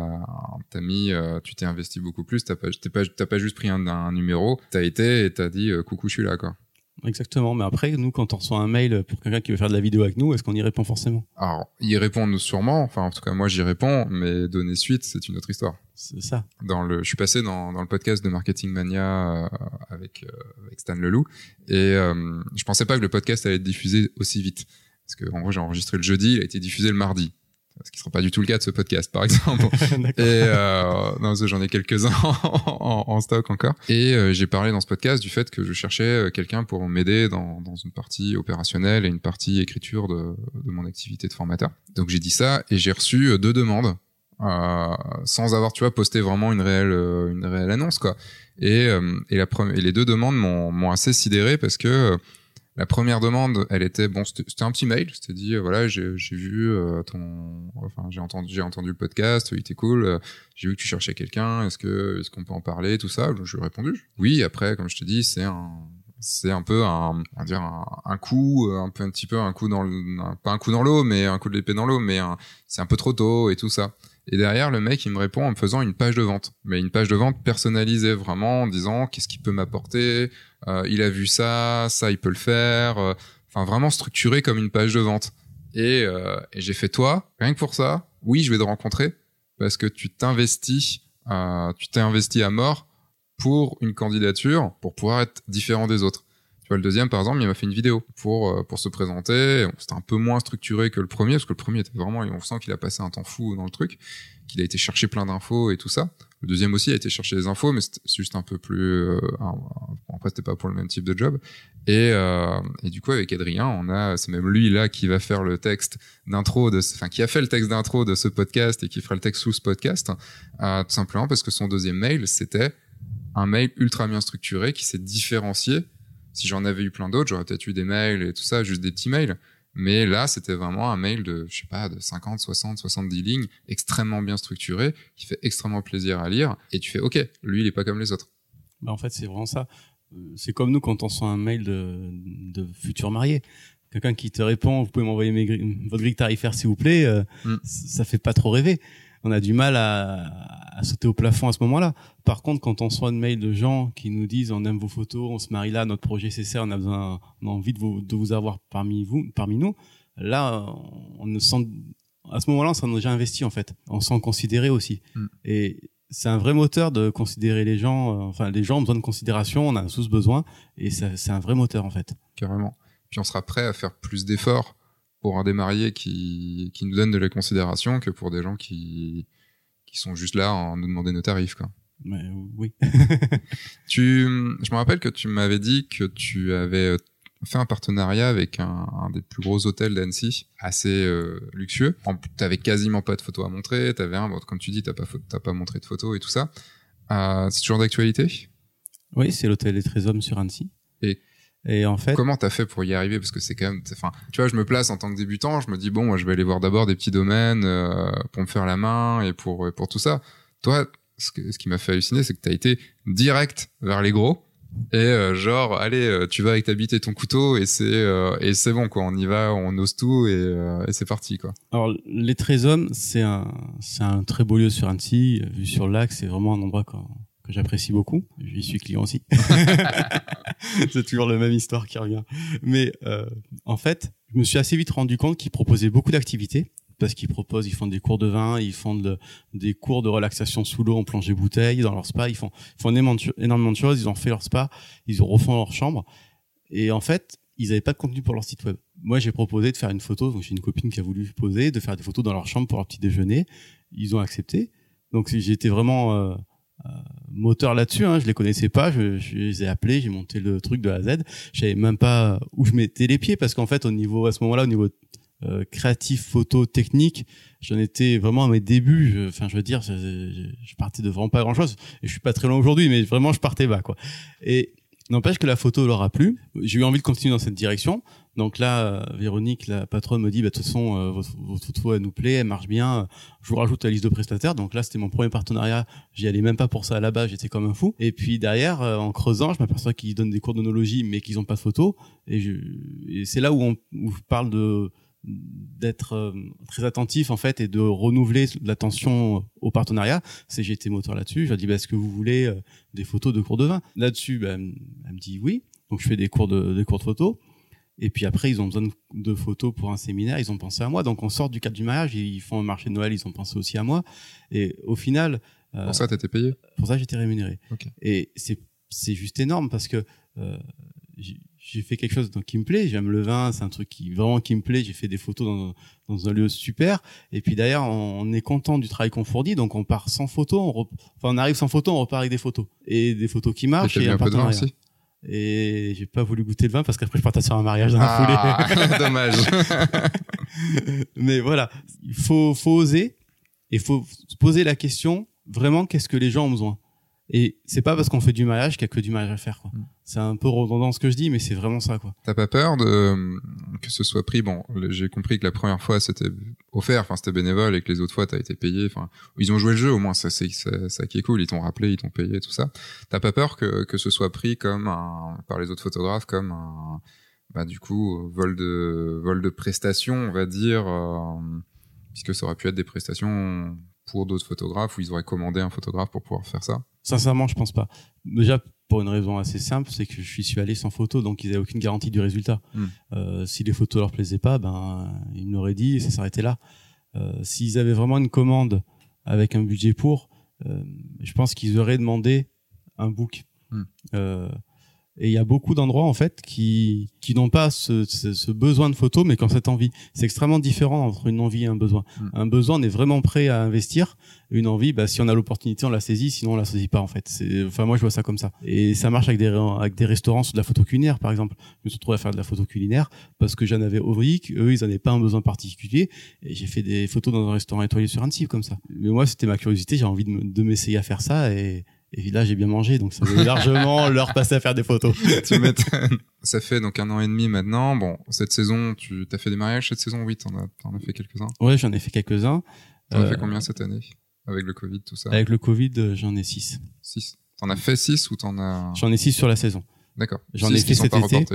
as mis, euh, tu t'es investi beaucoup plus. T'as pas, t'as pas, pas juste pris un, un numéro. T'as été et t'as dit euh, coucou, je suis là, quoi. Exactement. Mais après, nous, quand on reçoit un mail pour quelqu'un qui veut faire de la vidéo avec nous, est-ce qu'on y répond forcément? Alors, y répondre sûrement. Enfin, en tout cas, moi, j'y réponds, mais donner suite, c'est une autre histoire. C'est ça. Dans le, je suis passé dans, dans le podcast de Marketing Mania euh, avec, euh, avec Stan Leloup, et euh, je pensais pas que le podcast allait être diffusé aussi vite. Parce que, en gros, j'ai enregistré le jeudi, il a été diffusé le mardi ce qui ne sera pas du tout le cas de ce podcast, par exemple. et euh, non, j'en ai quelques-uns en, en, stock encore. Et euh, j'ai parlé dans ce podcast du fait que je cherchais euh, quelqu'un pour m'aider dans, dans, une partie opérationnelle et une partie écriture de, de mon activité de formateur. Donc j'ai dit ça et j'ai reçu euh, deux demandes euh, sans avoir, tu vois, posté vraiment une réelle, une réelle annonce, quoi. Et, et, la et les deux demandes m'ont assez sidéré parce que la première demande, elle était bon, c'était un petit mail. C'était dit euh, voilà, j'ai vu euh, ton, enfin j'ai entendu j'ai entendu le podcast, il était cool. Euh, j'ai vu que tu cherchais quelqu'un. Est-ce que est-ce qu'on peut en parler, tout ça? Je lui ai répondu oui. Après, comme je te dis, c'est un c'est un peu un, on va dire un, coup, un peu un petit peu un coup dans le, pas un coup dans l'eau, mais un coup de l'épée dans l'eau, mais c'est un peu trop tôt et tout ça. Et derrière, le mec, il me répond en me faisant une page de vente, mais une page de vente personnalisée, vraiment en disant qu'est-ce qu'il peut m'apporter, euh, il a vu ça, ça il peut le faire, euh, enfin vraiment structuré comme une page de vente. Et, euh, et j'ai fait toi, rien que pour ça, oui, je vais te rencontrer parce que tu t'investis, tu t'es investi à mort pour une candidature pour pouvoir être différent des autres. Tu vois, le deuxième, par exemple, il m'a fait une vidéo pour pour se présenter. C'était un peu moins structuré que le premier, parce que le premier était vraiment, on sent qu'il a passé un temps fou dans le truc, qu'il a été chercher plein d'infos et tout ça. Le deuxième aussi a été chercher des infos, mais c'est juste un peu plus. Euh, après, c'était pas pour le même type de job. Et, euh, et du coup, avec Adrien, on a, c'est même lui là qui va faire le texte d'intro de, enfin, qui a fait le texte d'intro de ce podcast et qui fera le texte sous ce podcast, euh, tout simplement parce que son deuxième mail, c'était un mail ultra bien structuré qui s'est différencié. Si j'en avais eu plein d'autres, j'aurais peut-être eu des mails et tout ça, juste des petits mails. Mais là, c'était vraiment un mail de, je sais pas, de 50, 60, 70 lignes, extrêmement bien structuré, qui fait extrêmement plaisir à lire. Et tu fais, OK, lui, il est pas comme les autres. Bah en fait, c'est vraiment ça. Euh, c'est comme nous quand on sent un mail de, de futurs mariés. Quelqu'un qui te répond, vous pouvez m'envoyer votre grille tarifaire, s'il vous plaît, euh, mm. ça fait pas trop rêver on a du mal à, sauter au plafond à ce moment-là. Par contre, quand on reçoit une mail de gens qui nous disent on aime vos photos, on se marie là, notre projet c'est on a besoin, on a envie de vous, de vous avoir parmi vous, parmi nous, là, on ne sent, à ce moment-là, on s'en a déjà investi en fait. On s'en considéré aussi. Mm. Et c'est un vrai moteur de considérer les gens. Euh, enfin, les gens ont besoin de considération, on a tous besoin, et c'est un vrai moteur en fait. Carrément. Puis on sera prêt à faire plus d'efforts pour un des mariés qui, qui nous donne de la considération que pour des gens qui, qui sont juste là en nous demander nos tarifs. Quoi. Mais, oui. tu, je me rappelle que tu m'avais dit que tu avais fait un partenariat avec un, des plus gros hôtels d'Annecy, assez euh, luxueux. Tu avais quasiment pas de photos à montrer. Avais un, comme tu dis, tu n'as pas, pas montré de photos et tout ça. Euh, c'est toujours d'actualité? Oui, c'est l'hôtel des Trésors sur Annecy. Et et en fait, comment t'as fait pour y arriver? Parce que c'est quand même, enfin, tu vois, je me place en tant que débutant, je me dis bon, moi, je vais aller voir d'abord des petits domaines euh, pour me faire la main et pour pour tout ça. Toi, ce, ce qui m'a fait halluciner, c'est que t'as été direct vers les gros et euh, genre, allez, euh, tu vas avec ta bite et ton couteau et c'est et c'est bon quoi, on y va, on ose tout et, et c'est parti quoi. Alors les Trésors, c'est un c'est un très beau lieu sur Annecy, vu sur le lac, c'est vraiment un endroit quoi que j'apprécie beaucoup. J'y suis client aussi. c'est toujours la même histoire qui revient. Mais euh, en fait, je me suis assez vite rendu compte qu'ils proposaient beaucoup d'activités parce qu'ils proposent, ils font des cours de vin, ils font des cours de relaxation sous l'eau en plongée bouteille, dans leur spa, ils font, ils font énormément de choses, ils ont fait leur spa, ils ont refont leur chambre. Et en fait, ils n'avaient pas de contenu pour leur site web. Moi, j'ai proposé de faire une photo, donc j'ai une copine qui a voulu poser, de faire des photos dans leur chambre pour leur petit déjeuner. Ils ont accepté. Donc j'étais vraiment... Euh, moteur là-dessus. Hein, je les connaissais pas. Je, je les ai appelés, j'ai monté le truc de A à Z. Je savais même pas où je mettais les pieds parce qu'en fait, au niveau à ce moment-là, au niveau euh, créatif, photo, technique, j'en étais vraiment à mes débuts. Enfin, je, veux dire, je, je, partais de vraiment pas grand-chose. Et je suis pas très loin aujourd'hui, mais vraiment, je partais bas, quoi. Et n'empêche que la photo leur plu. J'ai eu envie de continuer dans cette direction. Donc là, euh, Véronique, la patronne, me dit, bah, de toute façon, euh, votre, photo, elle nous plaît, elle marche bien. Je vous rajoute la liste de prestataires. Donc là, c'était mon premier partenariat. J'y allais même pas pour ça à la base. J'étais comme un fou. Et puis derrière, euh, en creusant, je m'aperçois qu'ils donnent des cours d'onologie, mais qu'ils ont pas de photos. Et, et c'est là où on où je parle de d'être très attentif en fait et de renouveler l'attention au partenariat. Été moteur là-dessus. Je lui ai dit bah, est-ce que vous voulez des photos de cours de vin? Là-dessus, bah, elle me dit oui. Donc je fais des cours de, des cours de photo. Et puis après, ils ont besoin de, photos pour un séminaire, ils ont pensé à moi. Donc on sort du cadre du mariage, ils font un marché de Noël, ils ont pensé aussi à moi. Et au final... Euh, pour ça, t'étais payé? Pour ça, j'étais rémunéré. Et c'est c'est juste énorme parce que euh, j'ai fait quelque chose qui me plaît. J'aime le vin, c'est un truc qui vraiment qui me plaît. J'ai fait des photos dans, dans, un lieu super. Et puis d'ailleurs, on, est content du travail qu'on fournit, donc on part sans photos. On enfin, on arrive sans photos, on repart avec des photos et des photos qui marchent. Et, un, peu de vin aussi? Et j'ai pas voulu goûter le vin parce qu'après je partais sur un mariage dans la ah, foulée. dommage. Mais voilà, il faut, faut oser et faut se poser la question vraiment qu'est-ce que les gens ont besoin? Et c'est pas parce qu'on fait du mariage qu'il y a que du mariage à faire. Quoi. Mm. C'est un peu redondant ce que je dis, mais c'est vraiment ça. quoi. T'as pas peur de que ce soit pris Bon, j'ai compris que la première fois c'était offert, enfin c'était bénévole, et que les autres fois t'as été payé. Enfin, ils ont joué le jeu au moins. Ça c'est ça, ça, qui est cool. Ils t'ont rappelé, ils t'ont payé, tout ça. T'as pas peur que que ce soit pris comme un, par les autres photographes comme un bah du coup vol de vol de prestations, on va dire, euh, puisque ça aurait pu être des prestations pour d'autres photographes où ils auraient commandé un photographe pour pouvoir faire ça? Sincèrement, je pense pas. Déjà, pour une raison assez simple, c'est que je suis allé sans photo, donc ils n'avaient aucune garantie du résultat. Hmm. Euh, si les photos leur plaisaient pas, ben ils me l'auraient dit et ça s'arrêtait là. Euh, S'ils avaient vraiment une commande avec un budget pour, euh, je pense qu'ils auraient demandé un book. Hmm. Et il y a beaucoup d'endroits en fait qui qui n'ont pas ce, ce, besoin de photos, mais qui ont cette envie. C'est extrêmement différent entre une envie et un besoin. Hmm. Un besoin, on est vraiment prêt à investir. Une envie, bah, si on a l'opportunité, on la saisit. Sinon, on la saisit pas en fait. C'est, enfin, moi, je vois ça comme ça. Et ça marche avec des avec des restaurants sur de la photo culinaire, par exemple. Je me suis retrouvé à faire de la photo culinaire parce que j'en avais envie, eux, ils n'avaient pas un besoin particulier. Et j'ai fait des photos dans un restaurant étoilé sur Annecy comme ça. Mais moi, c'était ma curiosité. J'ai envie de, de m'essayer à faire ça et et là, j'ai bien mangé, donc ça vaut largement leur passer à faire des photos. tu Ça fait donc un an et demi maintenant. Bon, cette saison, tu as fait des mariages cette saison? Oui, t'en as, en as fait quelques-uns. Ouais, j'en ai fait quelques-uns. T'en as fait euh, combien cette année? Avec le Covid, tout ça? Avec le Covid, euh, j'en ai six. Six. T'en as fait six ou t'en as J'en ai six sur la saison. D'accord. J'en ai fait cet été.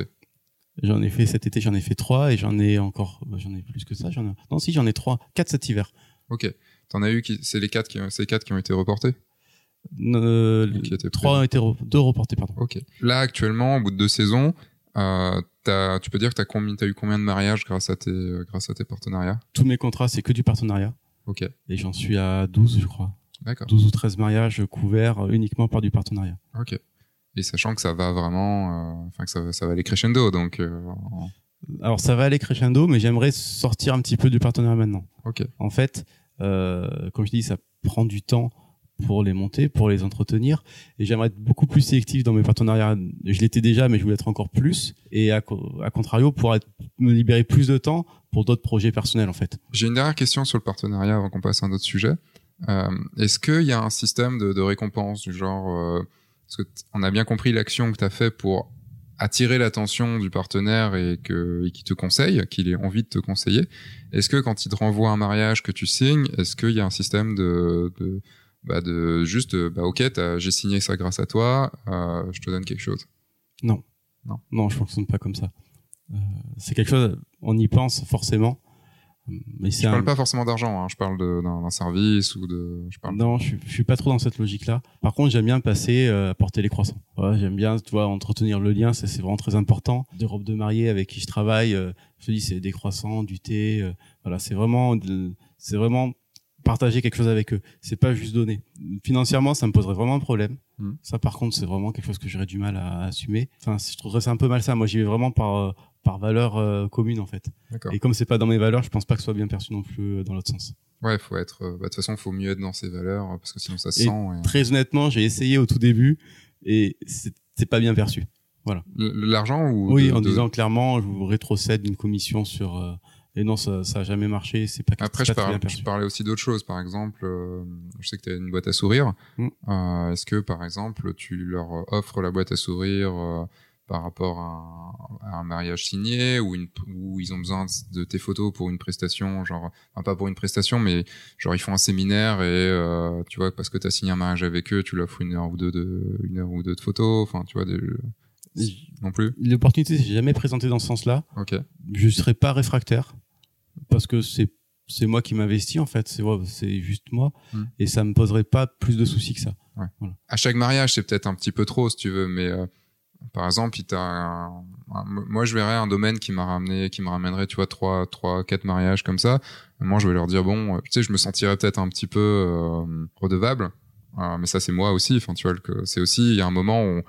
J'en ai fait cet été, j'en ai fait trois et j'en ai encore, bah, j'en ai plus que ça. J'en ai... Non, si, j'en ai trois, quatre cet hiver. Ok. T'en as eu qui, c'est les quatre qui, c'est les quatre qui ont été reportés? Euh, trois ont été deux reportés, pardon. Ok. Là, actuellement, au bout de deux saisons, euh, tu peux dire que tu as, as eu combien de mariages grâce à tes, grâce à tes partenariats? Tous mes contrats, c'est que du partenariat. Ok. Et j'en suis à 12, je crois. D'accord. 12 ou 13 mariages couverts uniquement par du partenariat. Ok. Et sachant que ça va vraiment, euh, enfin que ça, ça, va aller crescendo, donc. Euh, Alors ça va aller crescendo, mais j'aimerais sortir un petit peu du partenariat maintenant. Ok. En fait, euh, comme je dis, ça prend du temps pour les monter, pour les entretenir. Et j'aimerais être beaucoup plus sélectif dans mes partenariats. Je l'étais déjà, mais je voulais être encore plus. Et à, contrario, pour me libérer plus de temps pour d'autres projets personnels, en fait. J'ai une dernière question sur le partenariat avant qu'on passe à un autre sujet. Euh, Est-ce qu'il y a un système de, récompense du genre, euh, parce que on a bien compris l'action que tu as fait pour attirer l'attention du partenaire et que et qui te conseille, qu'il ait envie de te conseiller. Est-ce que quand il te renvoie un mariage que tu signes, est-ce qu'il y a un système de bah de juste bah ok j'ai signé ça grâce à toi euh, je te donne quelque chose. Non. Non. Non je fonctionne pas comme ça. Euh, c'est quelque chose on y pense forcément mais je parle pas forcément d'argent hein. je parle d'un service ou de je parle non je, je, suis pas trop dans cette logique là par contre j'aime bien passer euh, porter les croissants. Ouais, j'aime bien tu vois entretenir le lien c'est vraiment très important. Des robes de mariée avec qui je travaille euh, je te dis c'est des croissants du thé euh, voilà c'est vraiment c'est vraiment partager quelque chose avec eux. C'est pas juste donner. Financièrement, ça me poserait vraiment un problème. Hmm. Ça, par contre, c'est vraiment quelque chose que j'aurais du mal à, assumer. Enfin, je trouverais ça un peu mal ça. Moi, j'y vais vraiment par euh, par valeur euh, commune en fait. Et comme c'est pas dans mes valeurs, je pense pas que ce soit bien perçu non plus euh, dans l'autre sens. Ouais, faut être. Bah, de toute façon, faut mieux être dans ses valeurs parce que sinon ça se sent. Très honnêtement, j'ai essayé au tout début et c'est pas bien perçu. Voilà. L'argent ou Oui, en disant clairement, je vous rétrocède une commission sur et non, ça, ça a jamais marché. C'est pas. Après, je, je, parlais aussi d'autres choses. Par exemple, euh, je sais que tu as une boîte à sourire. Mm. Euh, Est-ce que, par exemple, tu leur offres la boîte à sourire euh, par rapport à, un mariage signé ou une, où ils ont besoin de tes photos pour une prestation, genre, enfin, pas pour une prestation, mais genre ils font un séminaire et euh, tu vois parce que tu as signé un mariage avec eux, tu leur offres une heure ou deux de une heure ou deux de photos. Enfin, tu vois. Des, non plus. L'opportunité s'est jamais présentée dans ce sens-là. Ok. Je serais pas réfractaire parce que c'est c'est moi qui m'investis en fait, c'est c'est juste moi hmm. et ça me poserait pas plus de soucis que ça. Ouais. À chaque mariage, c'est peut-être un petit peu trop si tu veux, mais euh, par exemple, il t'a moi je verrais un domaine qui m'a ramené, qui me ramènerait, tu vois, trois, trois, quatre mariages comme ça. Moi, je vais leur dire bon, tu sais, je me sentirais peut-être un petit peu euh, redevable, euh, mais ça c'est moi aussi. Enfin, tu vois, que c'est aussi il y a un moment où,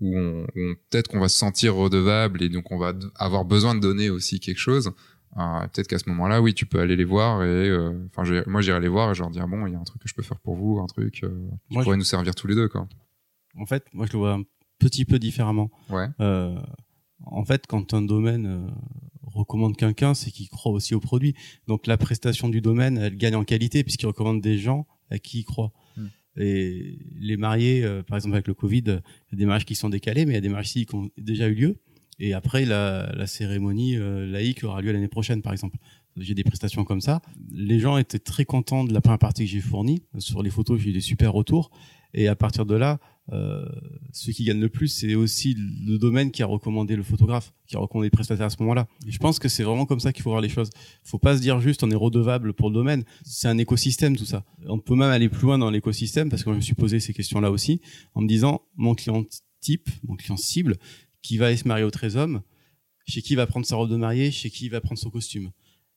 où on, peut-être qu'on va se sentir redevable et donc on va avoir besoin de donner aussi quelque chose. Euh, peut-être qu'à ce moment-là, oui, tu peux aller les voir et enfin, moi j'irai les voir et je leur dire bon, il y a un truc que je peux faire pour vous, un truc qui pourrait nous servir tous les deux, quoi. En fait, moi je le vois petit peu différemment. Ouais. Euh, en fait, quand un domaine euh, recommande quelqu'un, c'est qu'il croit aussi au produit. Donc la prestation du domaine, elle gagne en qualité puisqu'il recommande des gens à qui il croit. Et les mariés, euh, par exemple avec le Covid, il y a des mariages qui sont décalés, mais il y a des mariages qui ont déjà eu lieu. Et après, la, la cérémonie laïque aura lieu l'année prochaine, par exemple. J'ai des prestations comme ça. Les gens étaient très contents de la première partie que j'ai fournie. Sur les photos, j'ai eu des super retours. Et à partir de là, euh, ce qui gagne le plus, c'est aussi le domaine qui a recommandé le photographe, qui a recommandé le prestataire à ce moment-là. Je pense que c'est vraiment comme ça qu'il faut voir les choses. Il faut pas se dire juste on est redevable pour le domaine. C'est un écosystème tout ça. On peut même aller plus loin dans l'écosystème parce que je me suis posé ces questions-là aussi en me disant mon client type, mon client cible, qui va aller se marier au 13 hommes, chez qui il va prendre sa robe de mariée, chez qui il va prendre son costume?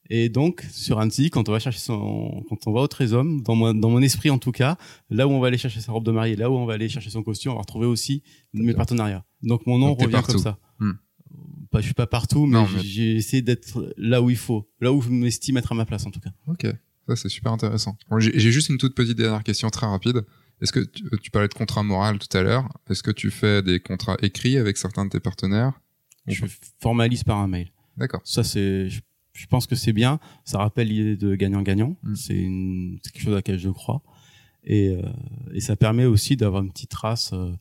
Et donc, sur Annecy, quand on va chercher son, quand on va au Trésor, dans mon, dans mon esprit en tout cas, là où on va aller chercher sa robe de mariée, là où on va aller chercher son costume, on va retrouver aussi mes partenariats. Donc mon nom revient comme ça. Hmm. Pas, je suis pas partout, mais, j'ai essayé d'être là où il faut, là où je m'estime être à ma place en tout cas. Ok, ça c'est super intéressant. j'ai juste une toute petite dernière question très rapide. Est-ce que tu, tu, parlais de contrat moral tout à l'heure Est-ce que tu fais des contrats écrits avec certains de tes partenaires Je formalise par un mail. D'accord. Ça c'est, je pense que c'est bien. Ça rappelle l'idée de gagnant-gagnant. Mm. C'est quelque chose à laquelle je crois. Et, euh, et ça permet aussi d'avoir une petite trace euh,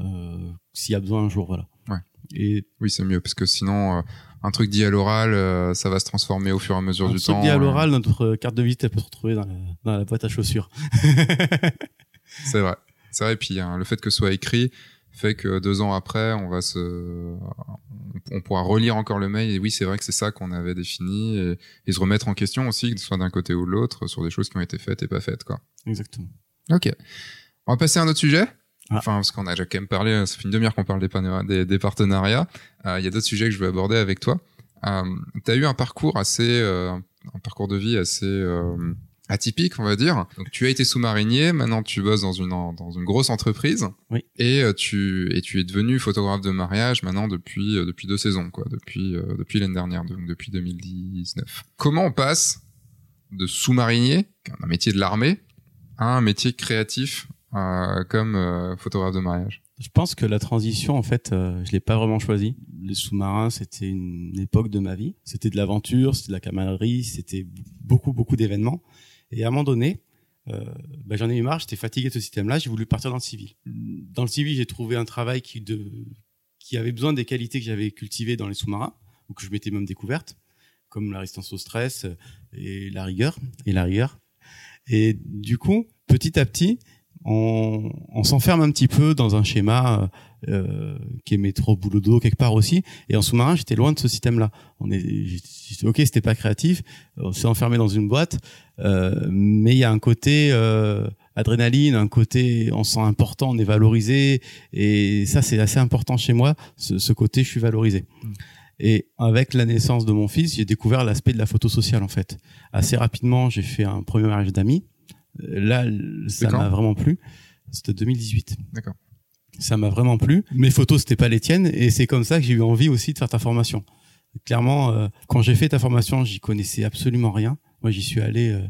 euh, s'il y a besoin un jour. Voilà. Ouais. Et oui, c'est mieux parce que sinon, euh, un truc dit à l'oral, euh, ça va se transformer au fur et à mesure du temps. Un truc dit à l'oral, notre carte de visite elle peut se retrouver dans la, dans la boîte à chaussures. c'est vrai. C'est vrai. Et puis hein, le fait que ce soit écrit, fait que deux ans après, on va se, on pourra relire encore le mail et oui, c'est vrai que c'est ça qu'on avait défini et, se remettre en question aussi, que ce soit d'un côté ou de l'autre, sur des choses qui ont été faites et pas faites, quoi. Exactement. Ok. On va passer à un autre sujet. Ah. Enfin, parce qu'on a déjà quand même parlé, ça fait une demi-heure qu'on parle des, des, partenariats. Euh, il y a d'autres sujets que je veux aborder avec toi. Euh, tu as eu un parcours assez, euh, un parcours de vie assez euh, atypique, on va dire. Donc tu as été sous-marinier, maintenant tu bosses dans une dans une grosse entreprise. Oui. Et euh, tu et tu es devenu photographe de mariage maintenant depuis euh, depuis deux saisons quoi, depuis euh, depuis l'année dernière, donc depuis 2019. Comment on passe de sous-marinier, un métier de l'armée, à un métier créatif comme photographe de mariage? Je pense que la transition, en fait, je l'ai pas vraiment choisi. Les sous-marins, c'était une époque de ma vie. C'était de l'aventure, c'était de la camaraderie, c'était beaucoup, beaucoup d'événements. Et à un moment donné, euh, bah, j'en ai eu marre, j'étais fatigué de ce système-là, j'ai voulu partir dans le civil. Dans le civil, j'ai trouvé un travail qui, de, qui avait besoin des qualités que j'avais cultivées dans les sous-marins, ou que je m'étais même découverte, comme la résistance au stress et la rigueur. Et la rigueur. Et du coup, petit à petit, on, on s'enferme un petit peu dans un schéma euh, qui est métro boulot d'eau quelque part aussi. Et en sous-marin, j'étais loin de ce système-là. On est, ok, c'était pas créatif, on s'est enfermé dans une boîte, euh, mais il y a un côté euh, adrénaline, un côté on se sent important, on est valorisé, et ça c'est assez important chez moi, ce, ce côté je suis valorisé. Mm. Et avec la naissance de mon fils, j'ai découvert l'aspect de la photo sociale en fait. Assez rapidement, j'ai fait un premier mariage d'amis. Là, ça m'a vraiment plu. C'était 2018. D'accord ça m'a vraiment plu. Mes photos, c'était pas les tiennes, et c'est comme ça que j'ai eu envie aussi de faire ta formation. Clairement, euh, quand j'ai fait ta formation, j'y connaissais absolument rien. Moi, j'y suis allé euh,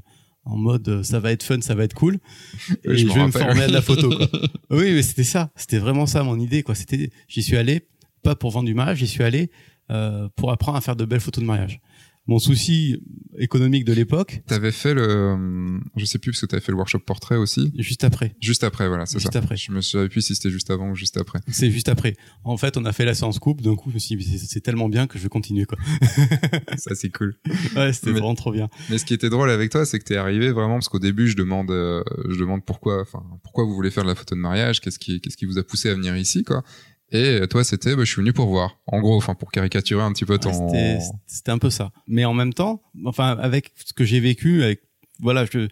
en mode euh, ça va être fun, ça va être cool, et je, vais me former à de la photo. Quoi. oui, mais c'était ça, c'était vraiment ça mon idée. Quoi. C'était, j'y suis allé pas pour vendre du mariage, j'y suis allé pour apprendre à faire de belles photos de mariage mon souci économique de l'époque. T'avais fait le, je sais plus parce que t'avais fait le workshop portrait aussi. Juste après. Juste après, voilà, c'est ça. Juste après. Je me souviens plus si c'était juste avant ou juste après. C'est juste après. En fait, on a fait la séance coupe. D'un coup, je me suis dit, c'est tellement bien que je vais continuer, quoi. ça, c'est cool. Ouais, c'était vraiment trop bien. Mais ce qui était drôle avec toi, c'est que t'es arrivé vraiment parce qu'au début, je demande, euh, je demande pourquoi, enfin, pourquoi vous voulez faire de la photo de mariage, qu'est-ce qui, qu'est-ce qui vous a poussé à venir ici, quoi. Et toi, c'était, bah, je suis venu pour voir. En gros, enfin, pour caricaturer un petit peu ton. c'était un peu ça. Mais en même temps, enfin, avec ce que j'ai vécu, avec voilà, je, euh,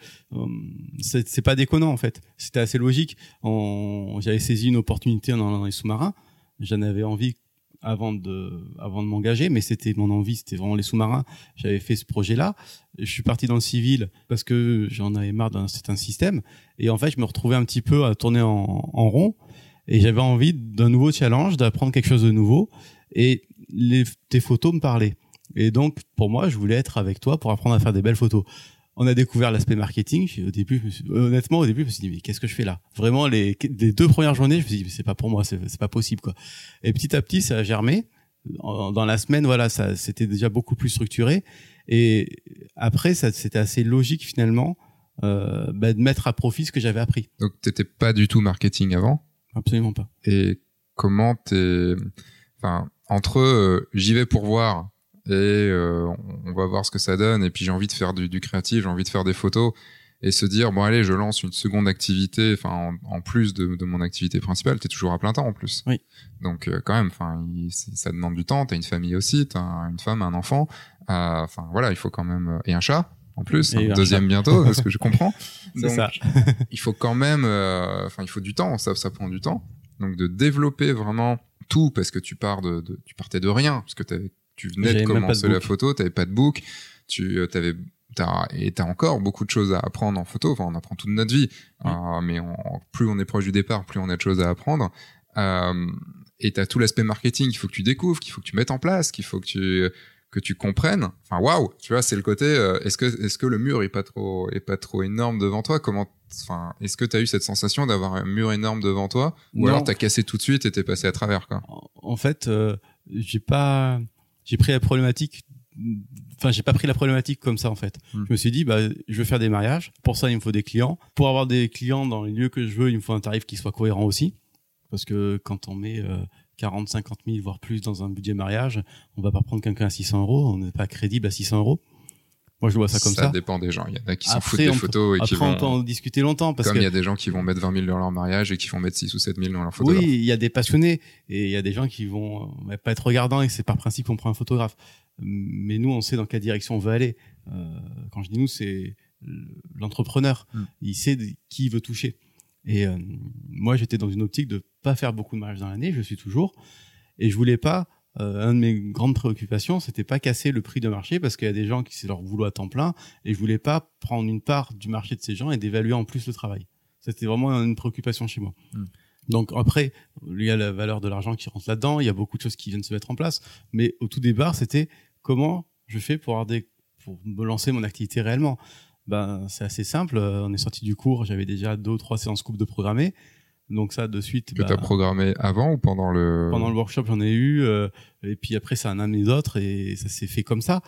c'est pas déconnant en fait. C'était assez logique. J'avais saisi une opportunité dans, les sous-marins. j'en avais envie avant de avant de m'engager mais c'était mon envie c'était vraiment les sous-marins j'avais fait ce projet là je suis parti dans le civil parce que j'en avais marre d'un certain système et en fait je me retrouvais un petit peu à tourner en, en rond et j'avais envie d'un nouveau challenge d'apprendre quelque chose de nouveau et les, tes photos me parlaient et donc pour moi je voulais être avec toi pour apprendre à faire des belles photos on a découvert l'aspect marketing. Au début, honnêtement, au début, je me suis dit, mais qu'est-ce que je fais là? Vraiment, les, les deux premières journées, je me suis dit, c'est pas pour moi, c'est pas possible, quoi. Et petit à petit, ça a germé. Dans la semaine, voilà, ça, c'était déjà beaucoup plus structuré. Et après, c'était assez logique finalement euh, bah, de mettre à profit ce que j'avais appris. Donc, t'étais pas du tout marketing avant? Absolument pas. Et comment t'es, enfin, entre euh, j'y vais pour voir et euh, on va voir ce que ça donne et puis j'ai envie de faire du, du créatif j'ai envie de faire des photos et se dire bon allez je lance une seconde activité enfin en, plus de, de, mon activité principale t'es toujours à plein temps en plus. Oui. Donc euh, quand même enfin ça demande du temps t'as une famille aussi t'as une femme un enfant euh, enfin voilà il faut quand même et un chat en plus un deuxième chat. bientôt ce que je comprends c'est ça il faut quand même enfin il faut du temps ça ça prend du temps donc de développer vraiment tout parce que tu pars de, de tu partais de rien parce que t'avais tu venais de commencer la photo, tu pas de book, tu euh, avais as, et t'as encore beaucoup de choses à apprendre en photo. Enfin, on apprend toute notre vie, euh, mais on, plus on est proche du départ, plus on a de choses à apprendre. Euh, et t'as tout l'aspect marketing qu'il faut que tu découvres, qu'il faut que tu mettes en place, qu'il faut que tu que tu comprennes. Enfin, waouh, tu vois, c'est le côté. Euh, est-ce que est-ce que le mur est pas trop est pas trop énorme devant toi? Comment Enfin, est-ce que tu as eu cette sensation d'avoir un mur énorme devant toi, ou non. alors t'as cassé tout de suite et t'es passé à travers quoi? En fait, euh, j'ai pas j'ai pris la problématique enfin j'ai pas pris la problématique comme ça en fait. Mm. Je me suis dit bah je veux faire des mariages, pour ça il me faut des clients. Pour avoir des clients dans les lieux que je veux, il me faut un tarif qui soit cohérent aussi parce que quand on met euh, 40, 50 000 voire plus dans un budget mariage, on va pas prendre quelqu'un à 600 euros, on n'est pas crédible à 600 euros. Moi, je vois ça comme ça. Ça dépend des gens. Il y en a qui s'en foutent des photos et qui vont. on peut en discuter longtemps parce comme que. il y a des gens qui vont mettre 20 000 dans leur mariage et qui vont mettre 6 ou 7 000 dans leur photographe. Oui, il y a des passionnés et il y a des gens qui vont bah, pas être regardants et c'est par principe qu'on prend un photographe. Mais nous, on sait dans quelle direction on veut aller. Euh, quand je dis nous, c'est l'entrepreneur. Hmm. Mm. Il sait qui il veut toucher. Et euh, moi, j'étais dans une optique de pas faire beaucoup de mariages dans l'année. Je suis toujours. Et je voulais pas euh, un de mes grandes préoccupations, c'était pas casser le prix de marché parce qu'il y a des gens qui c'est leur boulot à temps plein et je voulais pas prendre une part du marché de ces gens et d'évaluer en plus le travail. C'était vraiment une préoccupation chez moi. Mm. Donc après, il y a la valeur de l'argent qui rentre là-dedans, il y a beaucoup de choses qui viennent se mettre en place, mais au tout départ, c'était comment je fais pour avoir des, pour me lancer mon activité réellement. Ben c'est assez simple. On est sorti du cours, j'avais déjà deux ou trois séances coupe de programmer. Donc ça, de suite. Que bah, t'as programmé avant ou pendant le Pendant le workshop, j'en ai eu, euh, et puis après, ça en a amené d'autres, et ça s'est fait comme ça,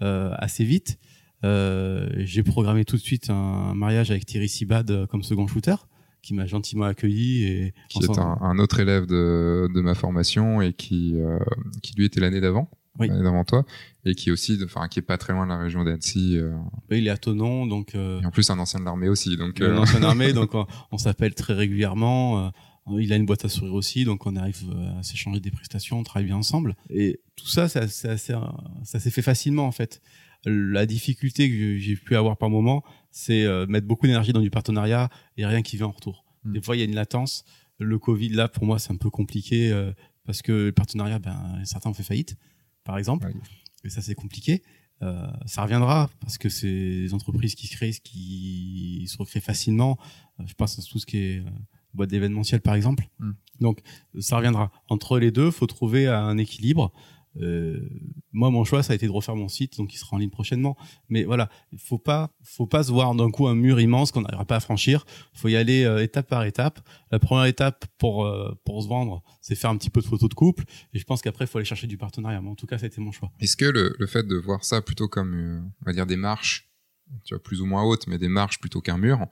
euh, assez vite. Euh, j'ai programmé tout de suite un mariage avec Thierry Sibad euh, comme second shooter, qui m'a gentiment accueilli et qui est un, un, autre élève de, de ma formation et qui euh, qui lui était l'année d'avant. Oui. L'année d'avant toi et qui est aussi enfin qui est pas très loin de la région d'Annecy euh... il est à Tonon donc euh... et en plus un ancien de l'armée aussi donc un ancien de l'armée donc on, on s'appelle très régulièrement euh, il a une boîte à sourire aussi donc on arrive euh, à s'échanger des prestations on travaille bien ensemble. Et tout ça ça ça, ça, ça s'est fait facilement en fait. La difficulté que j'ai pu avoir par moment c'est euh, mettre beaucoup d'énergie dans du partenariat et rien qui vient en retour. Mm. des fois il y a une latence. Le covid là pour moi c'est un peu compliqué euh, parce que le partenariat ben certains ont fait faillite par exemple et ça c'est compliqué euh, ça reviendra parce que c'est des entreprises qui se créent, qui se recréent facilement. Euh, je pense à tout ce qui est euh, boîte d'événementiel par exemple. Mm. Donc ça reviendra. Entre les deux, faut trouver un équilibre. Euh, moi, mon choix, ça a été de refaire mon site, donc il sera en ligne prochainement. Mais voilà, il faut pas, faut pas se voir d'un coup un mur immense qu'on n'arrivera pas à franchir. Faut y aller euh, étape par étape. La première étape pour euh, pour se vendre, c'est faire un petit peu de photos de couple. Et je pense qu'après, faut aller chercher du partenariat. Mais en tout cas, ça a été mon choix. Est-ce que le, le fait de voir ça plutôt comme, euh, on va dire, des marches, tu vois, plus ou moins hautes, mais des marches plutôt qu'un mur,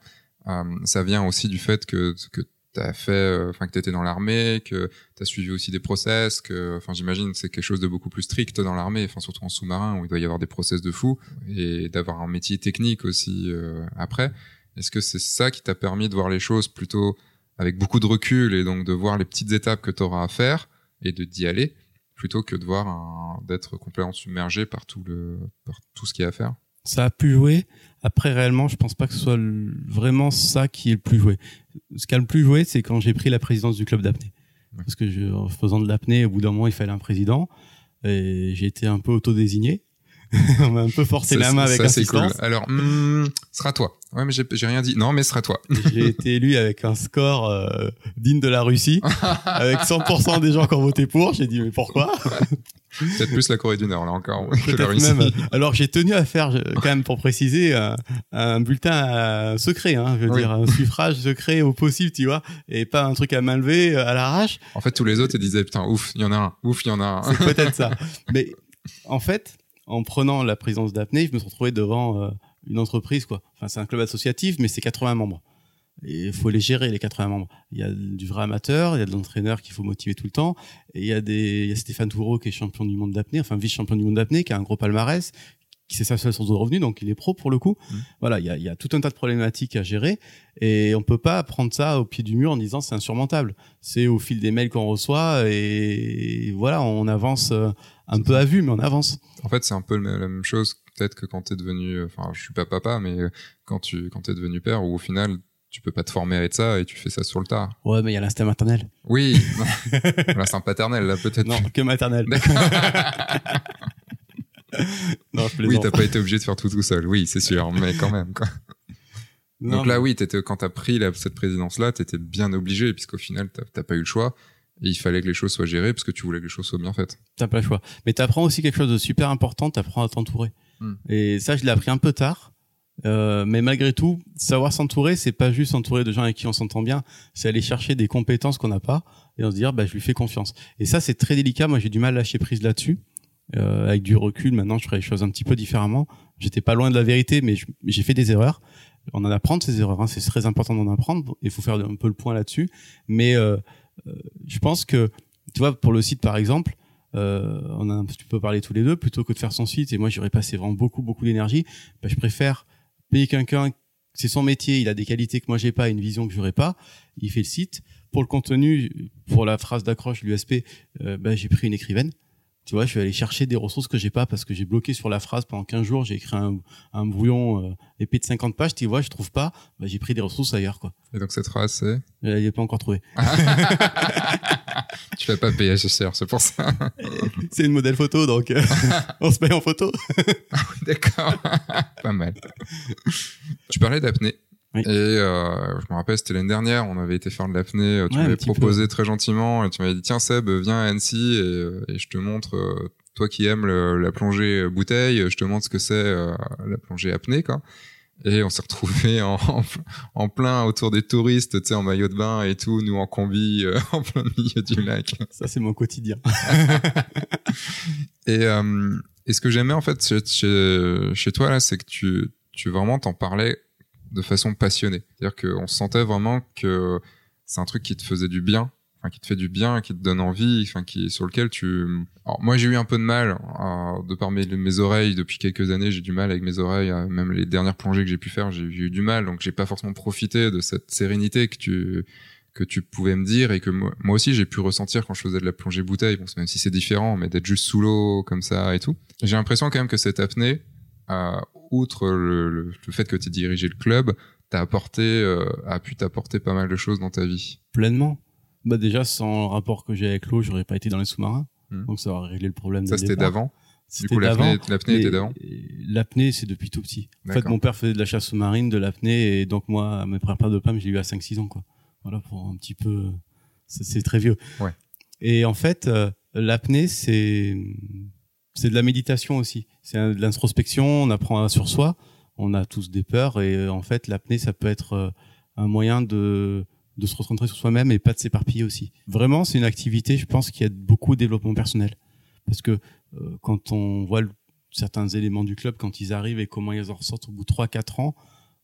euh, ça vient aussi du fait que, que t'as fait, enfin que t'étais dans l'armée, que t'as suivi aussi des process, que, enfin j'imagine c'est quelque chose de beaucoup plus strict dans l'armée, enfin surtout en sous-marin où il doit y avoir des process de fou et d'avoir un métier technique aussi euh, après. Est-ce que c'est ça qui t'a permis de voir les choses plutôt avec beaucoup de recul et donc de voir les petites étapes que t'auras à faire et de d'y aller plutôt que de voir d'être complètement submergé par tout le, par tout ce qu'il y a à faire? ça a pu jouer. Après, réellement, je pense pas que ce soit le- vraiment ça qui est le plus joué. Ce qui a le plus joué, c'est quand j'ai pris la présidence du club d'apnée. parce que je, en faisant de l'apnée, au bout d'un moment, il fallait un président. Et j'ai été un peu autodésigné. On m'a un peu forcé la main avec ça, cool. Alors, hmm, sera toi. Ouais, mais j'ai rien dit. Non, mais sera toi. J'ai été élu avec un score euh, digne de la Russie, avec 100% des gens qui ont voté pour. J'ai dit mais pourquoi? Peut-être plus la Corée du Nord, là encore. même. Alors j'ai tenu à faire, je- quand même pour préciser, un, un bulletin euh, secret, hein, je veux Oui. dire un suffrage secret au possible, tu vois, et pas un truc à main levée euh, à l'arrache. En fait, tous les autres, ils disaient, putain, ouf, il y en a un. Ouf, il y en a un. C'est peut-être ça. Mais en fait, en prenant la présidence d'apnée, je me suis retrouvé devant euh, une entreprise, quoi. Enfin, c'est un club associatif, mais c'est 80 membres. Et il faut les gérer, les 80 membres. Il y a du vrai amateur, il y a de l'entraîneur qu'il faut motiver tout le temps. Et il y a des, il y a Stéphane Toureau qui est champion du monde d'apnée, enfin vice-champion du monde d'apnée, qui a un gros palmarès, qui c'est sa seule source de revenus, donc il est pro pour le coup. Mhm. Voilà, il y a, il y a tout un tas de problématiques à gérer. Et on peut pas prendre ça au pied du mur en disant c'est insurmontable. C'est au fil des mails qu'on reçoit et voilà, on avance euh, un peu à vue, mais on avance. En fait, c'est un peu la même chose, peut-être que quand t'es devenu, enfin, je suis pas papa, mais euh, quand tu, quand t'es devenu père, où au final, tu peux pas te former à être ça et tu fais ça sur le tas. Ouais, mais il y a l'instinct maternel. Oui, un paternel, là, peut-être. Non, que maternel. Non, je Oui, t'as pas été obligé de faire tout tout seul. Oui, c'est sûr, mais quand même, quoi. Non, Donc là, oui, t'étais, quand t'as pris la- cette présidence-là, t'étais bien obligé, puisqu'au final, t'as, t'as pas eu le choix. Et il fallait que les choses soient gérées, parce que tu voulais que les choses soient bien faites. T'as pas le choix. Mais t'apprends aussi quelque chose de super important, t'apprends à t'entourer. Hmm. Et ça, je l'ai appris un peu tard. Euh, mais malgré tout, savoir s'entourer, c'est pas juste s'entourer de gens avec qui on s'entend bien, c'est aller chercher des compétences qu'on n'a pas et on se dire, bah, je lui fais confiance. Et ça, c'est très délicat. Moi, j'ai du mal à lâcher prise là-dessus. Euh, avec du recul, maintenant, je ferai les choses un petit peu différemment. J'étais pas loin de la vérité, mais j'ai fait des erreurs. On en apprend ces erreurs. hein. C'est très important d'en apprendre. Il faut faire un peu le point là-dessus. Mais euh, euh, je pense que, tu vois, pour le site, par exemple, euh, on a un petit peu parlé tous les deux, plutôt que de faire son site, et moi j'aurais passé vraiment beaucoup, beaucoup d'énergie, bah, je préfère payer quelqu'un, c'est son métier, il a des qualités que moi j'ai pas, une vision que j'aurais pas, il fait le site. Pour le contenu, pour la phrase d'accroche, l'USP, euh, bah, j'ai pris une écrivaine. Tu vois, je vais aller chercher des ressources que j'ai pas parce que j'ai bloqué sur la phrase pendant 15 jours, j'ai écrit un, un brouillon euh, épais de 50 pages, tu vois, je trouve pas, bah, j'ai pris des ressources ailleurs, quoi. Et donc cette phrase, c'est? Je l'ai pas encore trouvé. Tu fais pas PHSR, c'est pour ça. C'est une modèle photo, donc euh, on se paye en photo. D'accord. pas mal. Tu parlais d'apnée. Oui. Et euh, je me rappelle, c'était l'année dernière, on avait été faire de l'apnée. euh, Tu Ouais, m'avais peu. proposé très gentiment et tu m'avais dit tiens Seb, viens à Annecy et, euh, et je te montre. euh, toi qui aimes le- la plongée bouteille, je te montre ce que c'est euh, la plongée apnée, quoi. Et on s'est retrouvés en, en, en plein autour des touristes, tu sais, en maillot de bain et tout, nous en combi, euh, en plein milieu du lac. Ça, c'est mon quotidien. Et, euh, et ce que j'aimais en fait chez, chez toi là, c'est que tu, tu vraiment t'en parlais de façon passionnée. C'est-à-dire qu'on sentait vraiment que c'est un truc qui te faisait du bien, enfin qui te fait du bien, qui te donne envie, enfin qui sur lequel tu. Alors moi j'ai eu un peu de mal euh, de par mes, oreilles depuis quelques années, j'ai du mal avec mes oreilles, euh, même les dernières plongées que j'ai pu faire, j'ai eu du mal, donc j'ai pas forcément profité de cette sérénité que tu que tu pouvais me dire et que moi, moi aussi j'ai pu ressentir quand je faisais de la plongée bouteille, bon, même si c'est différent, mais d'être juste sous l'eau comme ça et tout. J'ai l'impression quand même que cette apnée, outre le, le, le fait que tu dirigé le club, t'a apporté, euh, a pu t'apporter pas mal de choses dans ta vie. Pleinement. Bah déjà, sans le rapport que j'ai avec l'eau, j'aurais pas été dans les sous-marins. Mhm. Donc ça aurait réglé le problème. Ça c'était d'avant. Du coup l'apnée, était d'avant. L'apnée, c'est depuis tout petit. En fait, mon père faisait de la chasse sous-marine, de l'apnée, et donc moi, mes premières paires de pommes, j'ai eu à 5-6 ans, quoi. Voilà, pour un petit peu... C'est c'est très vieux. Ouais. Et en fait, euh, l'apnée, c'est c'est de la méditation aussi. C'est de l'introspection, on apprend sur soi, on a tous des peurs, et euh, en fait, l'apnée, ça peut être euh, un moyen de de se recentrer sur soi-même et pas de s'éparpiller aussi. Vraiment, c'est une activité, je pense, qui aide beaucoup au développement personnel. Parce que euh, quand on voit le- certains éléments du club, quand ils arrivent et comment ils en ressortent au bout de 3-4 ans,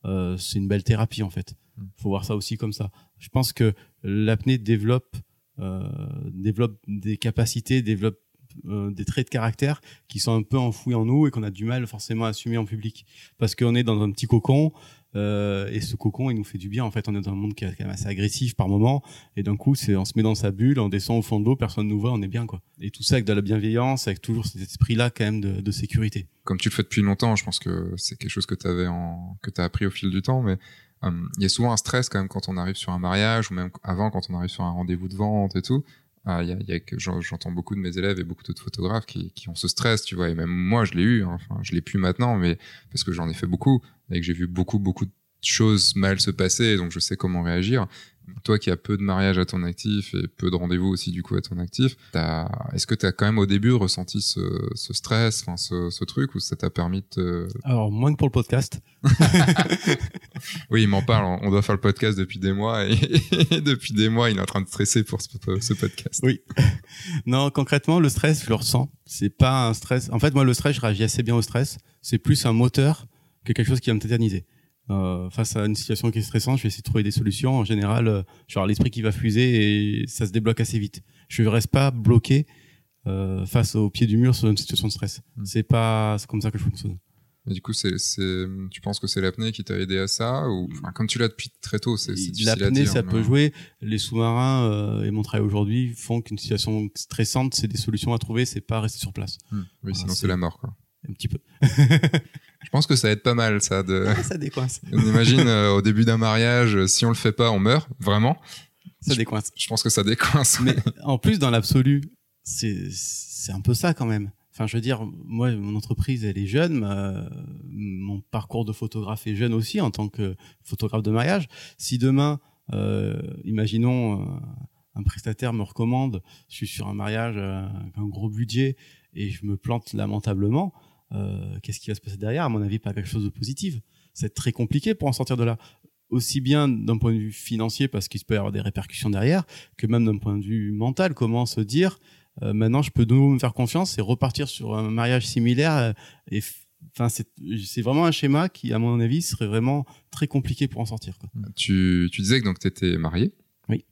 euh, c'est une belle thérapie en fait. Mm. faut voir ça aussi comme ça. Je pense que l'apnée développe, euh, développe des capacités, développe euh, des traits de caractère qui sont un peu enfouis en nous et qu'on a du mal forcément à assumer en public. Parce qu'on est dans un petit cocon euh, et ce cocon, il nous fait du bien. En fait, on est dans un monde qui est quand même assez agressif par moment et d'un coup, c'est on se met dans sa bulle, on descend au fond de l'eau, personne nous voit, on est bien quoi. Et tout ça avec de la bienveillance, avec toujours cet esprit-là quand même de, de sécurité. Comme tu le fais depuis longtemps, je pense que c'est quelque chose que tu avais en, que t'as appris au fil du temps, mais hum, il y a souvent un stress quand même quand on arrive sur un mariage ou même avant quand on arrive sur un rendez-vous de vente et tout. Il y a, y a que j'entends beaucoup de mes élèves et beaucoup d'autres photographes qui, qui ont ce stress, tu vois. Et même moi, je l'ai eu. Hein. Enfin, je l'ai plus maintenant, mais parce que j'en ai fait beaucoup et que j'ai vu beaucoup, beaucoup de choses mal se passer, donc je sais comment réagir toi qui as peu de mariages à ton actif et peu de rendez-vous aussi du coup à ton actif, est-ce que tu as quand même au début ressenti ce, stress, enfin ce, truc, ou ça t'a permis de te... Alors moins que pour le podcast. oui, il m'en parle. On doit faire le podcast depuis des mois et, depuis des mois, il est en train de stresser pour ce, ce podcast. Oui. Non, concrètement, le stress, je le ressens. C'est pas un stress. En fait, moi, le stress, je réagis assez bien au stress. C'est plus un moteur que quelque chose qui va me tétaniser. Euh, face à une situation qui est stressante, je vais essayer de trouver des solutions. En général, euh, je vais l'esprit qui va fuser et ça se débloque assez vite. Je ne reste pas bloqué euh, face au pied du mur sur une situation de stress. Hmm. C'est pas comme ça que je fonctionne. Et du coup, c'est, tu penses que c'est l'apnée qui t'a aidé à ça ou enfin, comme tu l'as depuis très tôt, c'est, difficile L'apnée, ça peut jouer. Les sous-marins euh, et mon travail aujourd'hui font qu'une situation stressante, c'est des solutions à trouver, c'est pas rester sur place. Hmm. Oui, sinon c'est la mort, quoi. Un petit peu. Je pense que ça aide pas mal, ça. De... ça décoince. On imagine euh, au début d'un mariage, euh, si on le fait pas, on meurt, vraiment. Ça décoince. Je pense que ça décoince. Mais en plus, dans l'absolu, c'est un peu ça quand même. Enfin, je veux dire, moi, mon entreprise, elle est jeune. mon parcours de photographe est jeune aussi en tant que photographe de mariage. Si demain, euh, imaginons, un prestataire me recommande, je suis sur un mariage avec un gros budget et je me plante lamentablement, euh, qu'est-ce qui va se passer derrière? À mon avis, pas quelque chose de positif. C'est très compliqué pour en sortir de là. Aussi bien d'un point de vue financier, parce qu'il peut y avoir des répercussions derrière, que même d'un point de vue mental, comment se dire euh, maintenant je peux de nouveau me faire confiance et repartir sur un mariage similaire euh, et enfin c'est vraiment un schéma qui à mon avis serait vraiment très compliqué pour en sortir quoi. Tu, tu disais que donc tu étais marié oui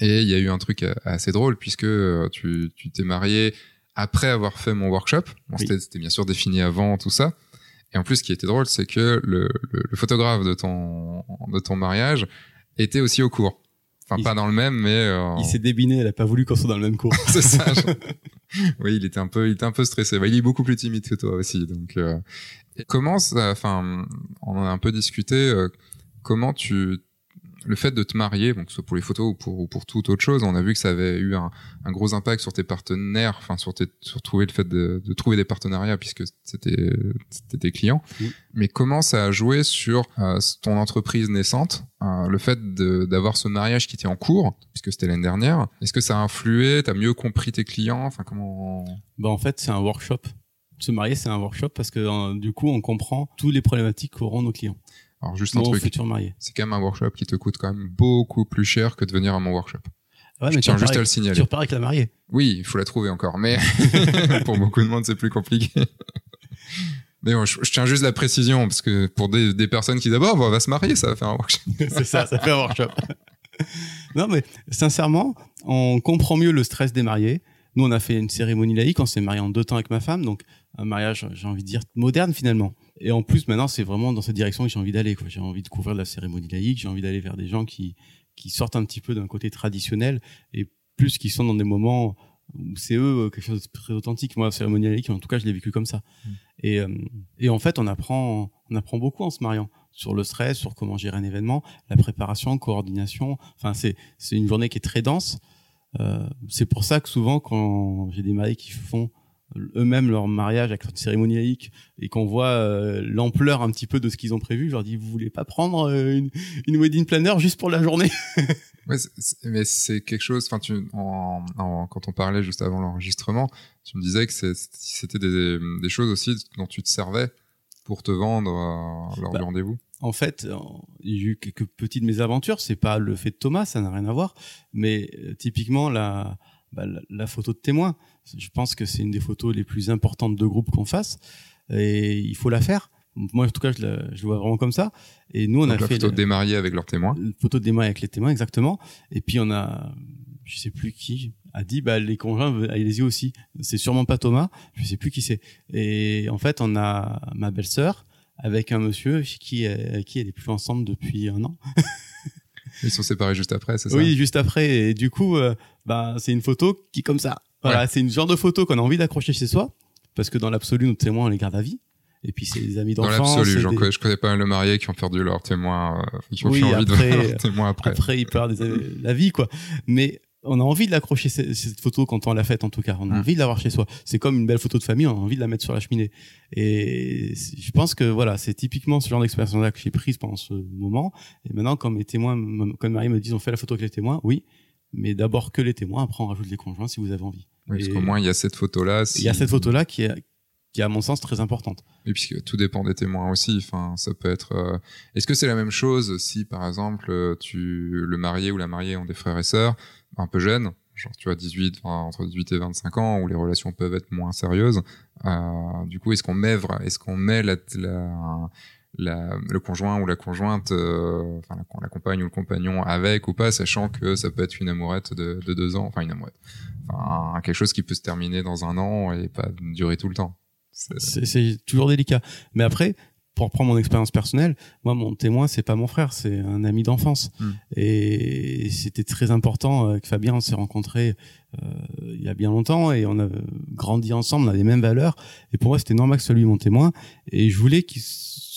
et il y a eu un truc assez drôle puisque tu t'es marié après avoir fait mon workshop. C'était bien sûr défini avant tout ça. Et en plus, ce qui était drôle, c'est que le, le, photographe de ton, de ton mariage était aussi au cours. Enfin, pas dans le même, mais... Euh, il s'est débiné, elle a pas voulu qu'on soit dans le même cours. c'est ça. oui, il était un peu, il était un peu stressé. Bah, il est beaucoup plus timide que toi aussi. Donc, euh... comment ça, enfin, on en a un peu discuté, euh, comment tu, le fait de te marier, donc soit pour les photos ou pour, ou pour toute autre chose, on a vu que ça avait eu un, un gros impact sur tes partenaires, enfin sur, tes, sur trouver le fait de, de trouver des partenariats puisque c'était tes clients. Mais comment ça a joué sur euh, ton entreprise naissante, euh, le fait d'avoir ce mariage qui était en cours, puisque c'était l'année dernière. Est-ce que ça a influé T'as mieux compris tes clients Enfin comment Bah en fait c'est un workshop. Se marier c'est un workshop parce que euh, du coup on comprend toutes les problématiques qu'auront nos clients. Alors juste un truc, c'est quand même un workshop qui te coûte quand même beaucoup plus cher que de venir à mon workshop. Ouais, mais tiens juste à le signaler. Tu repars avec la mariée. Oui, il faut la trouver encore, mais pour beaucoup de monde c'est plus compliqué. mais bon, je, tiens juste la précision parce que pour des, des personnes qui d'abord va, va se marier, ça va faire un workshop. c'est ça, ça fait un workshop. non mais sincèrement, on comprend mieux le stress des mariés. Nous, on a fait une cérémonie laïque, on s'est marié en deux temps avec ma femme, donc un mariage, j'ai envie de dire, moderne finalement. Et en plus, maintenant, c'est vraiment dans cette direction que j'ai envie d'aller. J'ai envie de couvrir de la cérémonie laïque, j'ai envie d'aller vers des gens qui, qui sortent un petit peu d'un côté traditionnel et plus qui sont dans des moments où c'est eux euh, quelque chose de très authentique. Moi, la cérémonie laïque, en tout cas, je l'ai vécu comme ça. Mm. Et, euh, et en fait, on apprend, on apprend beaucoup en se mariant sur le stress, sur comment gérer un événement, la préparation, coordination. Enfin, c'est c'est une journée qui est très dense. Euh, c'est pour ça que souvent, quand j'ai des mariés qui font eux-mêmes leur mariage avec leur cérémonie laïque et qu'on voit euh, l'ampleur un petit peu de ce qu'ils ont prévu, je leur dis vous voulez pas prendre euh, une, une, wedding planner juste pour la journée? Ouais, Mais c'est quelque chose. Enfin, tu en, quand on parlait juste avant l'enregistrement, tu me disais que c'était des, des, choses aussi dont tu te servais pour te vendre euh, lors du bah, rendez-vous. En fait, il y a eu quelques petites mésaventures. C'est pas le fait de Thomas, ça n'a rien à voir. Mais typiquement la bah, la, photo de témoin. Je pense que c'est une des photos les plus importantes de groupe qu'on fasse et il faut la faire. Moi, en tout cas, je la, je vois vraiment comme ça. Et nous, on a la fait photo de avec leurs témoins. Photo de avec les témoins, exactement. Et puis on a, je sais plus qui a dit, bah les conjoints, allez-y aussi. C'est sûrement pas Thomas, je sais plus qui c'est. Et en fait, on a ma belle-sœur avec un monsieur qui, qui elle est plus ensemble depuis un an. Ils sont séparés juste après, c'est ça? Oui, juste après. Et du coup, euh, bah, c'est une photo qui comme ça. Voilà, c'est une genre de photo qu'on a envie d'accrocher chez soi, parce que dans l'absolu, nos témoins, on les garde à vie. Et puis c'est des amis Dans d'enfance. l'absolu, c'est j'en des- connais- je connais pas mal de mariés qui ont perdu leur témoin, euh, qui ont Oui, envie de après- voir leur témoin après. Après, il peut y avoir des, la vie, quoi. Mais on a envie de l'accrocher, cette, photo, quand on l'a faite, en tout cas. On a Mm. envie de l'avoir chez soi. C'est comme une belle photo de famille, on a envie de la mettre sur la cheminée. Et je pense que, voilà, c'est typiquement ce genre d'expérience-là que j'ai prise pendant ce moment. Et maintenant, quand mes témoins, me- quand Marie me disent, on fait la photo avec les témoins, oui. Mais d'abord que les témoins, après on rajoute les conjoints si vous avez envie. Oui, parce qu'au moins, il y a cette photo-là. Il y a cette photo-là qui est, qui est, à mon sens, très importante. Et puisque tout dépend des témoins aussi. Enfin, ça peut être. euh, Est-ce que c'est la même chose si, par exemple, euh, tu le marié ou la mariée ont des frères et sœurs un peu jeunes, genre tu as 18, enfin, entre 18 et 25 ans, où les relations peuvent être moins sérieuses. euh, du coup, est-ce qu'on met, est-ce qu'on met la, la, la- le conjoint ou la conjointe, euh, enfin la, la compagne ou le compagnon avec ou pas, sachant que ça peut être une amourette de, de deux ans, enfin une amourette, enfin quelque chose qui peut se terminer dans un an et pas durer tout le temps. C'est- toujours délicat. Mais après, pour prendre mon expérience personnelle, moi, mon témoin, c'est pas mon frère, c'est un ami d'enfance. Mm. Et c'était très important euh, que Fabien, on s'est rencontrés euh, il y a bien longtemps et on a grandi ensemble, on a les mêmes valeurs. Et pour moi, c'était normal que ce soit lui mon témoin. Et je voulais qu'il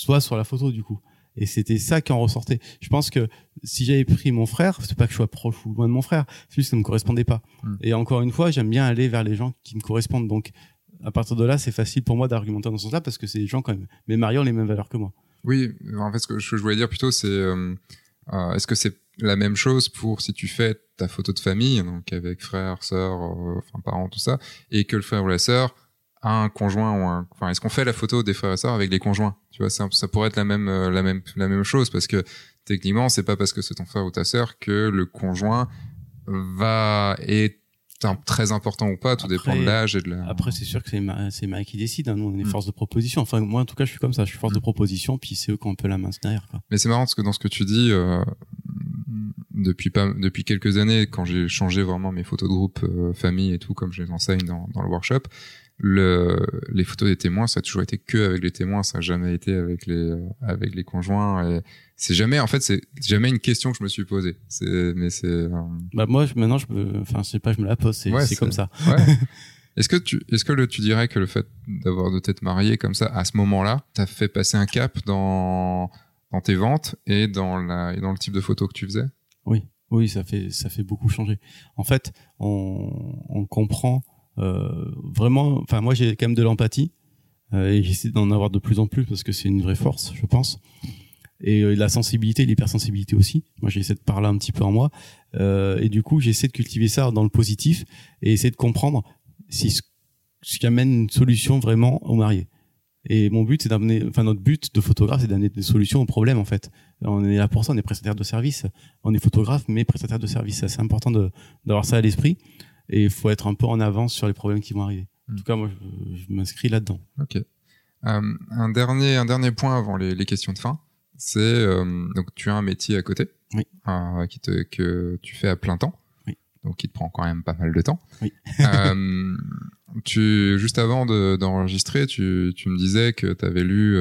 soit sur la photo, du coup. Et c'était ça qui en ressortait. Je pense que si j'avais pris mon frère, c'est pas que je sois proche ou loin de mon frère, c'est juste que ça me correspondait pas. Mm. Et encore une fois, j'aime bien aller vers les gens qui me correspondent. Donc, à partir de là, c'est facile pour moi d'argumenter dans ce sens-là parce que c'est des gens quand même. Mais Mario ont les mêmes valeurs que moi. Oui, en fait, ce que je voulais dire plutôt, c'est euh, euh, est-ce que c'est la même chose pour si tu fais ta photo de famille, donc avec frère, sœur, euh, enfin parents, tout ça, et que le frère ou la sœur un conjoint ou un, enfin, est-ce qu'on fait la photo des frères et sœurs avec les conjoints? Tu vois, ça, ça pourrait être la même, euh, la même, la même chose parce que techniquement, c'est pas parce que c'est ton frère ou ta sœur que le conjoint va être un- très important ou pas, tout Après- dépend de l'âge et de la. Après, c'est sûr que c'est Ma- c'est Marie qui décide. hein. Nous, on est Mm. force de proposition. Enfin, moi, en tout cas, je suis comme ça. Je suis force Mm. de proposition, puis c'est eux qui ont un peu la main derrière. Quoi. Mais c'est marrant parce que dans ce que tu dis, euh, depuis pas depuis quelques années, quand j'ai changé vraiment mes photos de groupe euh, famille et tout, comme je les enseigne dans, dans le workshop, le, les photos des témoins, ça a toujours été que avec les témoins, ça a jamais été avec les euh, avec les conjoints. Et c'est jamais, en fait, c'est jamais une question que je me suis posée. C'est mais c'est euh, Bah, moi, je- maintenant, je me, enfin, je sais pas, je me la pose. C'est Ouais, c'est c'est- comme ça. ouais. Est-ce que tu est-ce que le, tu dirais que le fait d'avoir de t'être marié comme ça à ce moment-là, t'as fait passer un cap dans dans tes ventes et dans la et dans le type de photos que tu faisais? Oui, oui, ça fait ça fait beaucoup changer. En fait, on, on comprend vraiment. Enfin, moi, j'ai quand même de l'empathie euh, et j'essaie d'en avoir de plus en plus parce que c'est une vraie force, je pense. Et euh, la sensibilité, l'hypersensibilité aussi. Moi, j'ai cette part-là un petit peu en moi. Euh, et du coup, j'essaie de cultiver ça dans le positif et essayer de comprendre si ce, qui amène une solution vraiment au marié. Et mon but, c'est d'amener, enfin notre but de photographe, c'est d'amener des solutions aux problèmes en fait. On est là pour ça, on est prestataire de service, on est photographe mais prestataire de service. C'est assez important de d'avoir ça à l'esprit et il faut être un peu en avance sur les problèmes qui vont arriver. En Mm. tout cas, moi, je, je m'inscris là-dedans. Ok. Euh, un dernier un dernier point avant les, les questions de fin, c'est euh, donc tu as un métier à côté, Oui. euh, qui te que tu fais à plein temps, Oui. donc qui te prend quand même pas mal de temps. Oui. Euh, tu juste avant de- d'enregistrer, tu, tu me disais que tu avais lu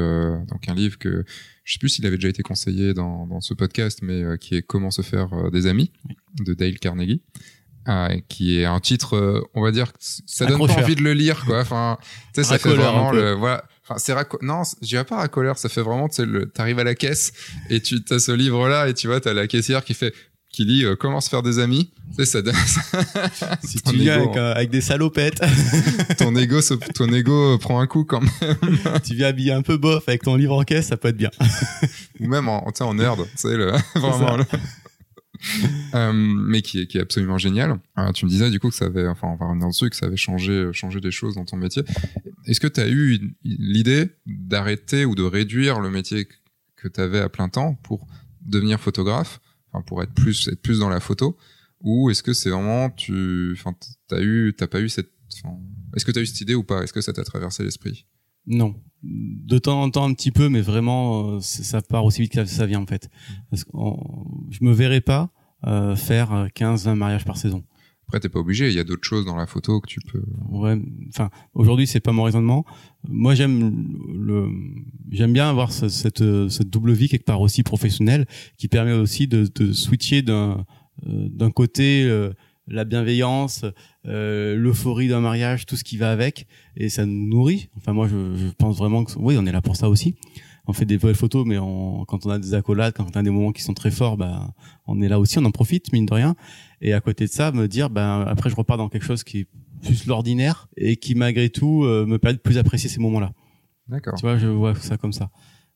donc un livre que je sais plus s'il avait déjà été conseillé dans, dans ce podcast, mais qui est Comment se faire des amis de Dale Carnegie. Euh, qui est un titre, euh, on va dire, que ça donne pas envie de le lire, quoi. Enfin, tu sais, ça fait vraiment le, voilà. Enfin, c'est raco- non, je dirais pas racoleur, ça fait vraiment, tu sais, le, t'arrives à la caisse et tu as ce livre-là et tu vois, t'as la caissière qui fait, qui lit euh, comment se faire des amis. Tu sais, ça donne, Si tu viens avec, euh, avec des salopettes, ton ego, se- ton ego prend un coup quand même. tu viens habillé un peu bof avec ton livre en caisse, ça peut être bien. ou même en, tu sais, en nerd, tu sais, le, vraiment. Euh, mais qui est, qui est absolument génial. Euh, tu me disais du coup que ça avait, enfin, on va revenir dessus, que ça avait changé, changé des choses dans ton métier. Est-ce que tu as eu l'idée d'arrêter ou de réduire le métier que tu avais à plein temps pour devenir photographe, enfin, pour être plus, être plus dans la photo, ou est-ce que c'est vraiment tu, enfin, t'as eu, t'as pas eu cette, est-ce que tu as eu cette idée ou pas? Est-ce que ça t'a traversé l'esprit? Non. De temps en temps un petit peu, mais vraiment, euh, ça part aussi vite que ça vient en fait. Parce je me verrais pas euh, faire 15-20 mariages par saison. Après, t'es pas obligé. Il y a d'autres choses dans la photo que tu peux. Ouais, enfin, aujourd'hui, c'est pas mon raisonnement. Moi, j'aime le, j'aime bien avoir ce- cette, euh, cette double vie quelque part aussi professionnelle qui permet aussi de, de switcher d'un, euh, d'un côté, euh, la bienveillance, euh, l'euphorie d'un mariage, tout ce qui va avec, et ça nous nourrit. Enfin, moi, je, je, pense vraiment que oui, on est là pour ça aussi. On fait des belles photos, mais on, quand on a des accolades, quand on a des moments qui sont très forts, ben, on est là aussi, on en profite, mine de rien. Et à côté de ça, me dire, ben, après, je repars dans quelque chose qui est plus l'ordinaire et qui, malgré tout, euh, me permet de plus apprécier ces moments-là. D'accord. Tu vois, je vois ça comme ça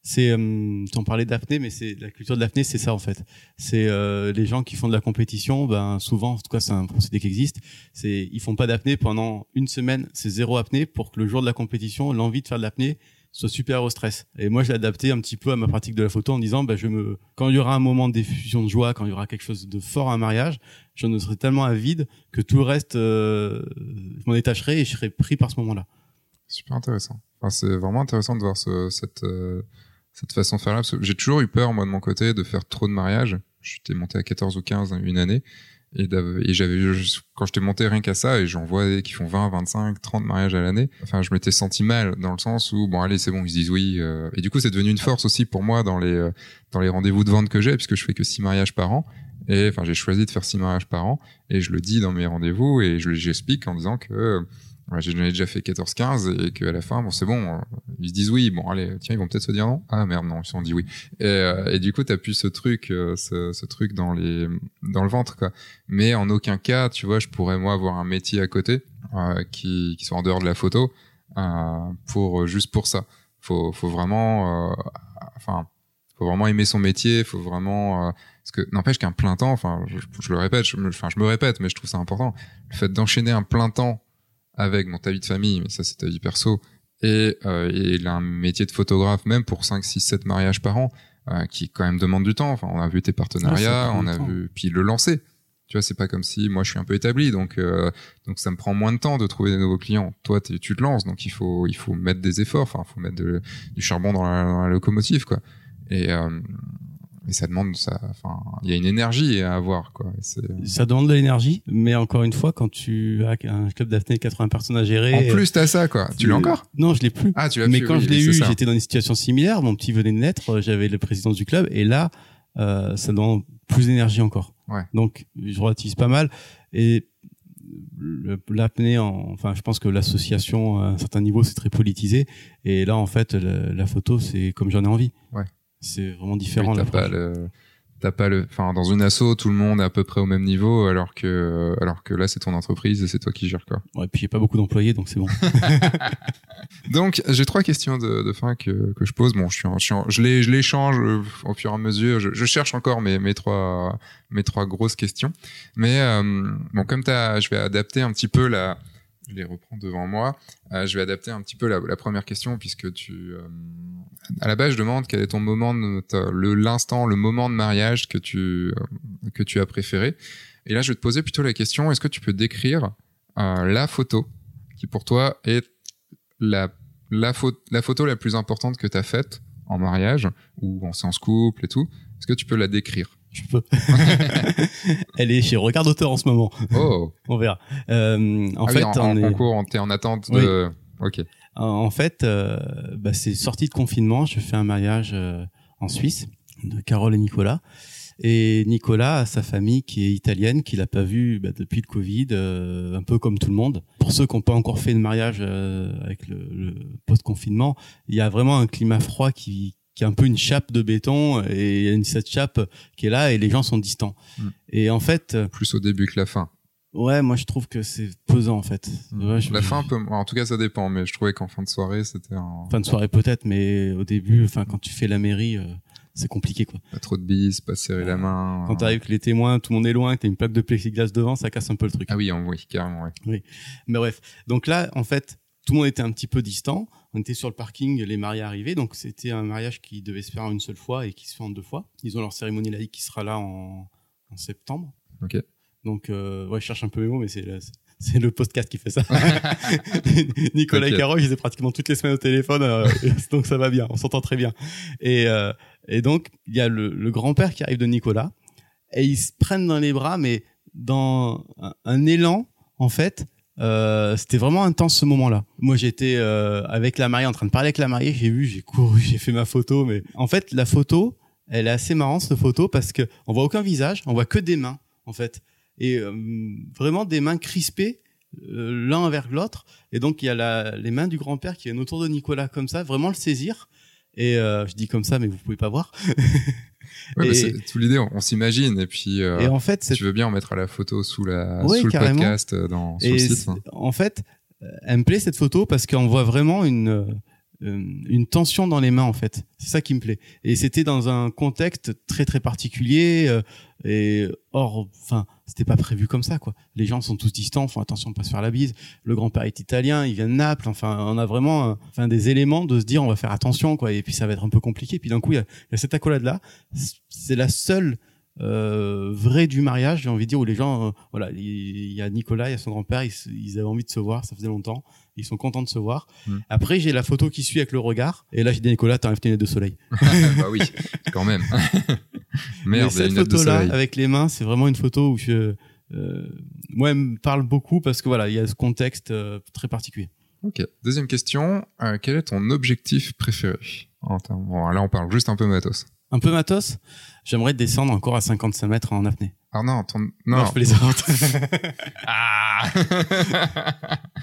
c'est euh, tu en parlais d'apnée mais c'est la culture de l'apnée c'est ça en fait. C'est euh, les gens qui font de la compétition ben souvent en tout cas c'est un procédé qui existe c'est ils font pas d'apnée pendant une semaine c'est zéro apnée pour que le jour de la compétition l'envie de faire de l'apnée soit super au stress. Et moi j'ai adapté un petit peu à ma pratique de la photo en disant ben je me quand il y aura un moment d'effusion de joie quand il y aura quelque chose de fort à un mariage je ne serai tellement avide que tout le reste euh, je m'en détacherai et je serai pris par ce moment là super intéressant. C'est vraiment intéressant de voir ce, cette euh, cette façon de faire là. J'ai toujours eu peur, moi, de mon côté, de faire trop de mariages. J'étais monté à 14 ou 15 une année. Et, et j'avais, quand j'étais monté rien qu'à ça, et j'en vois qui font 20, 25, 30 mariages à l'année, enfin, je m'étais senti mal dans le sens où, bon, allez, c'est bon, ils se disent oui. Euh, et du coup, c'est devenu une force aussi pour moi dans les, euh, dans les rendez-vous de vente que j'ai, puisque je fais que 6 mariages par an. Et enfin, j'ai choisi de faire 6 mariages par an, et je le dis dans mes rendez-vous, et je j'explique en disant que Ouais, j'en déjà fait 14-15 et qu'à la fin, bon, c'est bon, euh, ils se disent oui, bon, allez, tiens, ils vont peut-être se dire non. Ah merde, non, ils se sont dit oui. Et, euh, et du coup, t'as pu ce truc, euh, ce, ce, truc dans les, dans le ventre, quoi. Mais en aucun cas, tu vois, je pourrais moi avoir un métier à côté euh, qui, qui soit en dehors de la photo pour juste pour ça. Faut, faut vraiment, enfin, faut vraiment aimer son métier, faut vraiment parce que n'empêche qu'un plein temps, enfin, je, je, le répète, je, enfin, je me répète, mais je trouve ça important. Le fait d'enchaîner un plein temps avec mon ta vie de famille, mais ça c'est ta vie perso, et, euh, et il a un métier de photographe même pour 5, 6, 7 mariages par an, euh, qui quand même demande du temps. Enfin, on a vu tes partenariats, on a vu, puis le lancer. Tu vois, c'est pas comme si moi je suis un peu établi, donc euh, donc ça me prend moins de temps de trouver des nouveaux clients. Toi, tu te lances, donc il faut il faut mettre des efforts. Enfin, il faut mettre du charbon dans la, dans la locomotive, quoi. Et, euh, mais ça demande ça enfin il y a une énergie à avoir quoi ça demande de l'énergie mais encore une fois quand tu as un club d'apnée 80 personnes à gérer en plus t'as ça quoi. Tu l'as encore? Non je l'ai plus. Ah tu l'as mais quand je l'ai eu j'étais dans une situation similaire. Mon petit venait de naître j'avais le président du club et là euh, ça demande plus d'énergie encore. Ouais. donc je relativise pas mal. Et l'apnée enfin je pense que l'association à un certain niveau c'est très politisé. Et là en fait la, la photo c'est comme j'en ai envie. Ouais c'est vraiment différent. Oui, t'as pas le, t'as pas le, enfin dans une asso tout le monde est à peu près au même niveau, alors que, alors que là c'est ton entreprise et c'est toi qui gères quoi. Ouais, puis il y a pas beaucoup d'employés donc c'est bon. donc j'ai trois questions de, de fin que, que je pose. Bon, je suis, je, je les, je les change au fur et à mesure. Je, je cherche encore mes, mes trois, mes trois grosses questions. Mais euh, bon, comme t'as, je vais adapter un petit peu la les reprends devant moi. Euh, je vais adapter un petit peu la, première question puisque tu, euh, à la base, je demande quel est ton moment, le l'instant, le moment de mariage que tu euh, que tu as préféré. Et là, je vais te poser plutôt la question est-ce que tu peux décrire euh, la photo qui pour toi est la la, la photo la plus importante que tu as faite en mariage ou en séance couple et tout? Est-ce que tu peux la décrire? Je peux. Elle est chez Regard d'auteur en ce moment. Oh. on verra. Euh, en ah fait, oui, en, on en est... concours, t'es en attente de. Ok. En fait, euh, bah, c'est sorti de confinement. Je fais un mariage euh, en Suisse de Carole et Nicolas. Et Nicolas a sa famille qui est italienne, qu'il n'a pas vu bah, depuis le Covid, euh, un peu comme tout le monde. Pour ceux qui n'ont pas encore fait de mariage euh, avec le, le post-confinement, il y a vraiment un climat froid qui, qui est un peu une chape de béton et il y a une, cette chape qui est là et les gens sont distants. Mm. Et en fait, Plus au début que la fin. ouais, moi je trouve que c'est pesant en fait. Ouais, je- La fin, peut... en tout cas, ça dépend, mais je trouvais qu'en fin de soirée, c'était un... fin de soirée peut-être, mais au début, enfin quand tu fais la mairie, euh, c'est compliqué quoi. pas trop de bises, pas serrer la main. Quand t'arrives que les témoins, tout le monde est loin, que t'as une plaque de plexiglas devant, ça casse un peu le truc. Ah oui, en- oui, carrément, oui. Mais bref, donc là, en fait, tout le monde était un petit peu distant. On était sur le parking, les mariés arrivaient, donc c'était un mariage qui devait se faire en une seule fois et qui se fait en deux fois. Ils ont leur cérémonie laïque qui sera là en, en septembre. Ok. Donc, euh, ouais, je cherche un peu mes mots, mais c'est le, c'est le podcast qui fait ça. Nicolas Ok. et Carole, ils étaient pratiquement toutes les semaines au téléphone, euh, donc ça va bien, on s'entend très bien. Et, euh, et donc, il y a le, le grand-père qui arrive de Nicolas, et ils se prennent dans les bras, mais dans un, un élan, en fait, euh, c'était vraiment intense ce moment-là. Moi, j'étais euh, avec la mariée, en train de parler avec la mariée, j'ai vu, j'ai couru, j'ai fait ma photo, mais en fait, la photo, elle est assez marrante cette photo parce que on voit aucun visage, on voit que des mains, en fait. et euh, vraiment des mains crispées euh, l'un vers l'autre. Et donc il y a la, les mains du grand-père qui viennent autour de Nicolas comme ça, vraiment le saisir. Et je dis comme ça, mais vous pouvez pas voir. Ouais, Et- bah, c'est toute l'idée, on, on s'imagine. Et puis, euh, et en fait, si tu veux bien en mettre à la photo sous, la, Ouais, sous le podcast euh, dans, sur Et le site. hein. en fait, euh, elle me plaît cette photo parce qu'on voit vraiment une une tension dans les mains en fait. C'est ça qui me plaît. Et c'était dans un contexte très très particulier euh, et or, enfin, c'était pas prévu comme ça quoi. Les gens sont tous distants, font attention de pas se faire la bise. Le grand-père est italien, il vient de Naples. Enfin, on a vraiment, euh, enfin, des éléments de se dire on va faire attention quoi. Et puis ça va être un peu compliqué. Puis d'un coup, il y a, cette accolade là. C'est la seule euh, vraie du mariage, j'ai envie de dire, où les gens, euh, voilà, il y a Nicolas, il y a son grand-père, ils avaient envie de se voir, ça faisait longtemps, ils sont contents de se voir. Mm. Après, j'ai la photo qui suit avec le regard, et là, j'ai dit Nicolas, t'enlèves tes lunettes de soleil. bah oui, quand même. Mais Merde, a cette photo-là, avec les mains, c'est vraiment une photo où je, euh, moi, elle me parle beaucoup parce que voilà, il y a ce contexte euh, très particulier. Ok. Deuxième question. euh, quel est ton objectif préféré? En termes- bon, Là, on parle juste un peu matos. Un peu matos, j'aimerais descendre encore à 55 mètres en apnée. Ah non, ton... Non, non. je plaisante. Ah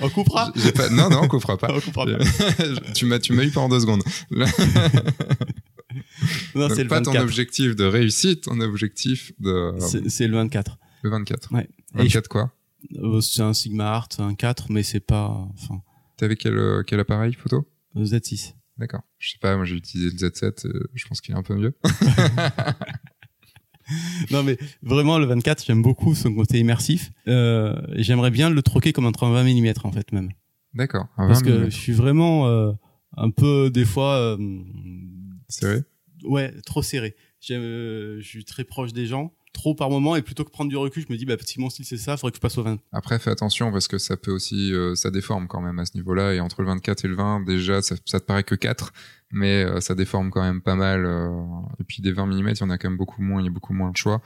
on coupera? Pas... Non, non, on coupera pas. On coupera pas. tu m'as, eu pendant deux secondes. Non, c'est pas ton 24. objectif de réussite, ton objectif de C'est le 24. le 24. Ouais. Et 24 quoi? Euh, c'est un Sigma Art, un 4, mais c'est pas, enfin, T'avais quel, euh, quel appareil photo? Euh, Z6. D'accord. Je sais pas, moi j'ai utilisé le Z7, euh, je pense qu'il est un peu mieux. Non, mais vraiment, le 24, j'aime beaucoup son côté immersif. Euh, et j'aimerais bien le troquer comme un 30 mm, en fait, même. D'accord. Parce 20 que mm. je suis vraiment euh, un peu, des fois, euh, vrai ouais, trop serré. J'aime, euh, je suis très proche des gens, trop par moment, et plutôt que prendre du recul, je me dis, bah, si mon style c'est ça, faudrait que je passe au 20. Après, fais attention parce que ça peut aussi, euh, ça déforme quand même à ce niveau-là. Et entre le 24 et le 20, déjà, ça, te paraît que 4, mais euh, ça déforme quand même pas mal. euh, et puis des 20 mm, il y en a quand même beaucoup moins, il y a beaucoup moins de choix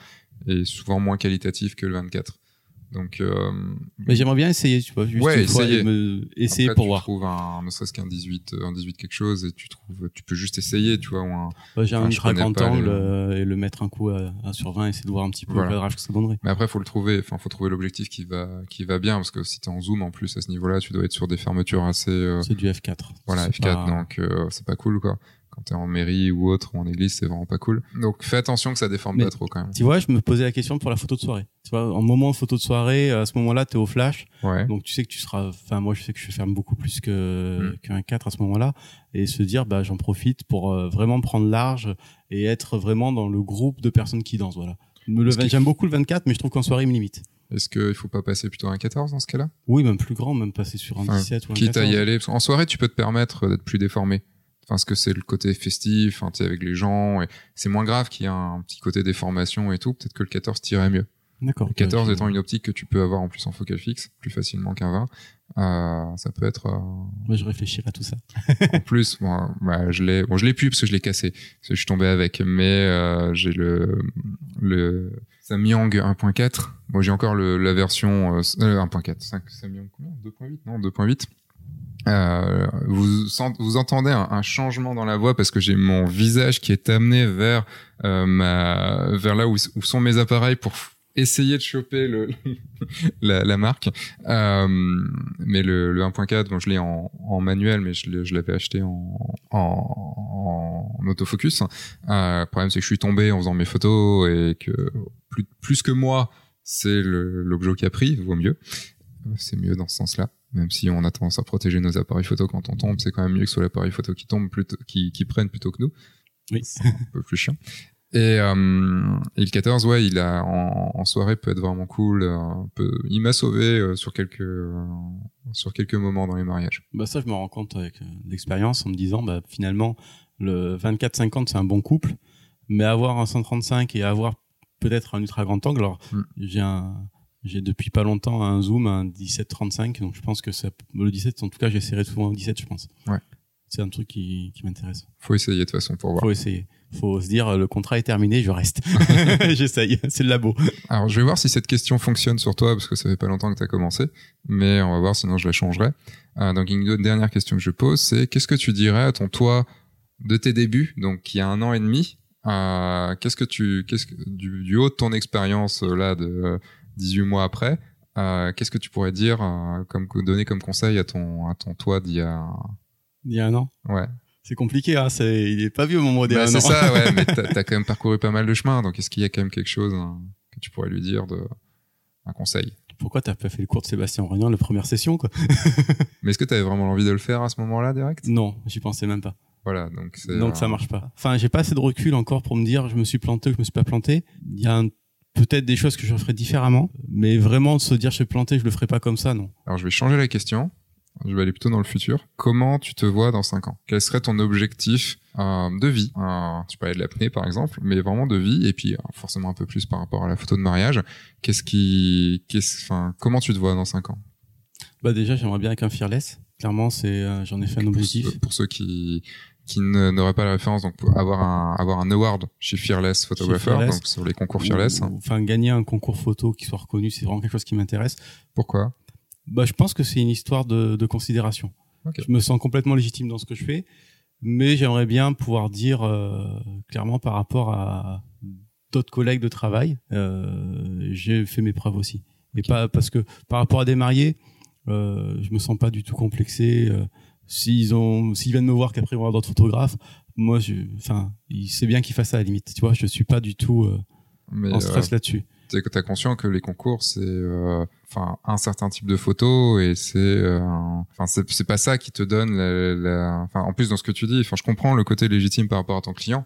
et souvent moins qualitatif que le 24. Donc, euh, Mais j'aimerais bien essayer, tu vois, juste Ouais, une essayer. me- essayer après, pour tu voir. trouves un, ne serait-ce qu'un 18, euh, un 18 quelque chose et tu trouves, tu peux juste essayer, tu vois, ou un, Ouais, J'ai un ultra grand angle les- euh, et le mettre un coup à, à sur 20, essayer de voir un petit peu Voilà. le cadrage que ça donnerait. Mais après, faut le trouver. Enfin, faut trouver l'objectif qui va, qui va bien, parce que si t'es en zoom, en plus à ce niveau-là, tu dois être sur des fermetures assez, euh, C'est du F4. voilà, C'est F4. pas- Donc, euh, c'est pas cool, quoi. Quand t'es en mairie ou autre ou en église, c'est vraiment pas cool. Donc, fais attention que ça déforme Mais- pas trop, quand même. Tu vois, je me posais la question pour la photo de soirée. Tu vois, en moment photo de soirée, à ce moment-là, t'es au flash, Ouais. donc tu sais que tu seras. Enfin, moi, je sais que je ferme beaucoup plus que Mm. qu'un 4 à ce moment-là, et se dire, bah, j'en profite pour euh, vraiment prendre large et être vraiment dans le groupe de personnes qui dansent. Voilà. J'aime beaucoup le 24, mais je trouve qu'en soirée, il me limite. Est-ce qu'il faut pas passer plutôt à un 14 dans ce cas-là? Oui, même plus grand, même passer sur un Enfin, 17 ou un Quitte à 14. y aller. Parce qu'en soirée, tu peux te permettre d'être plus déformé. Enfin, parce que c'est le côté festif, enfin, tu avec les gens, et c'est moins grave qu'il y a un petit côté déformation et tout. Peut-être que le 14 tirait mieux. D'accord. Le 14 ok. étant une optique que tu peux avoir en plus en focal fixe, plus facilement qu'un 20. Euh, ça peut être, euh, Moi, je réfléchirai à tout ça. en plus, bon, bah, je l'ai, bon, je l'ai plus parce que je l'ai cassé, parce que je suis tombé avec, mais euh, j'ai le le Samyang 1.4. Bon, j'ai encore le, la version euh, euh, 1.4, 5 Samyang combien? 2.8 Non, 2.8. Euh, vous, vous entendez un, un changement dans la voix parce que j'ai mon visage qui est amené vers euh, ma vers là où, où sont mes appareils pour essayer de choper le la, la marque. Euh, mais le, le 1.4, bon, je l'ai en, en manuel, mais je l'avais acheté en, en, en autofocus. Euh, le problème, c'est que je suis tombé en faisant mes photos et que plus, plus que moi, c'est l'objet qui a pris, vaut mieux. Euh, C'est mieux dans ce sens-là. Même si on a tendance à protéger nos appareils photo quand on tombe, c'est quand même mieux que ce soit l'appareil photo qui tombe plutôt, qui, qui prenne plutôt que nous. Oui. C'est un peu plus chiant. Et, euh, et le 14, ouais, il a en, en soirée peut être vraiment cool. un peu, il m'a sauvé euh, sur quelques euh, sur quelques moments dans les mariages. Bah ça, je me rends compte avec euh, l'expérience en me disant, bah finalement, le 24-50 c'est un bon couple, mais avoir un 135 et avoir peut-être un ultra grand angle. Alors Mm. j'ai un, j'ai depuis pas longtemps un zoom, un 17-35, donc je pense que ça, le 17, en tout cas, j'essaierai souvent au 17, je pense. Ouais. C'est un truc qui, qui m'intéresse. Faut essayer de toute façon pour voir. Faut essayer. Faut se dire, le contrat est terminé, je reste. J'essaye. C'est le labo. Alors, je vais voir si cette question fonctionne sur toi, parce que ça fait pas longtemps que tu as commencé, mais on va voir, sinon je la changerai. Euh, donc, une dernière question que je pose, c'est qu'est-ce que tu dirais à ton toi de tes débuts, donc il y a un an et demi euh, Qu'est-ce que tu, qu'est-ce que du, du haut de ton expérience euh, là de 18 mois après, euh, qu'est-ce que tu pourrais dire, euh, comme donner comme conseil à ton à ton toi d'il y a il y a un an? Ouais. C'est compliqué, hein. C'est, il est pas vieux mon modèle. Bah, c'est ça, ouais. mais t'as, as quand même parcouru pas mal de chemin, donc est-ce qu'il y a quand même quelque chose hein, que tu pourrais lui dire de un conseil? Pourquoi t'as pas fait le cours de Sébastien Aurélien la première session, quoi? Mais est-ce que t'avais vraiment envie de le faire à ce moment-là, direct? Non, j'y pensais même pas. Voilà, donc donc ça marche pas. Enfin, j'ai pas assez de recul encore pour me dire je me suis planté ou je me suis pas planté. Il y a peut-être des choses que je ferais différemment, mais vraiment se dire je suis planté, je le ferai pas comme ça, non. Alors je vais changer la question. Je vais aller plutôt dans le futur. Comment tu te vois dans 5 ans? Quel serait ton objectif euh, de vie? Euh, Tu parlais de l'apnée par exemple, mais vraiment de vie et puis euh, forcément un peu plus par rapport à la photo de mariage. Qu'est-ce qui, qu'est-ce, enfin, comment tu te vois dans 5 ans? Bah déjà, j'aimerais bien avec un fearless. Clairement, c'est, j'en ai fait un objectif. Pour, ceux qui qui n'auraient pas la référence, donc avoir un avoir un award chez Fearless Photographer, donc sur les concours Fearless. enfin, gagner un concours photo qui soit reconnu, c'est vraiment quelque chose qui m'intéresse. Pourquoi? Bah, je pense que c'est une histoire de, de considération. Je me sens complètement légitime dans ce que je fais, mais j'aimerais bien pouvoir dire euh, clairement par rapport à d'autres collègues de travail, euh, j'ai fait mes preuves aussi. Et pas parce que par rapport à des mariés, euh, je me sens pas du tout complexé. Euh, s'ils ont, s'ils viennent me voir qu'après ils vont avoir d'autres photographes, moi, je, enfin, c'est bien qu'ils fassent ça à la limite. Tu vois, je suis pas du tout euh, en stress là-dessus c'est que tu as conscient que les concours c'est euh, enfin un certain type de photo et c'est euh, enfin c'est pas ça qui te donne la, en plus dans ce que tu dis enfin je comprends le côté légitime par rapport à ton client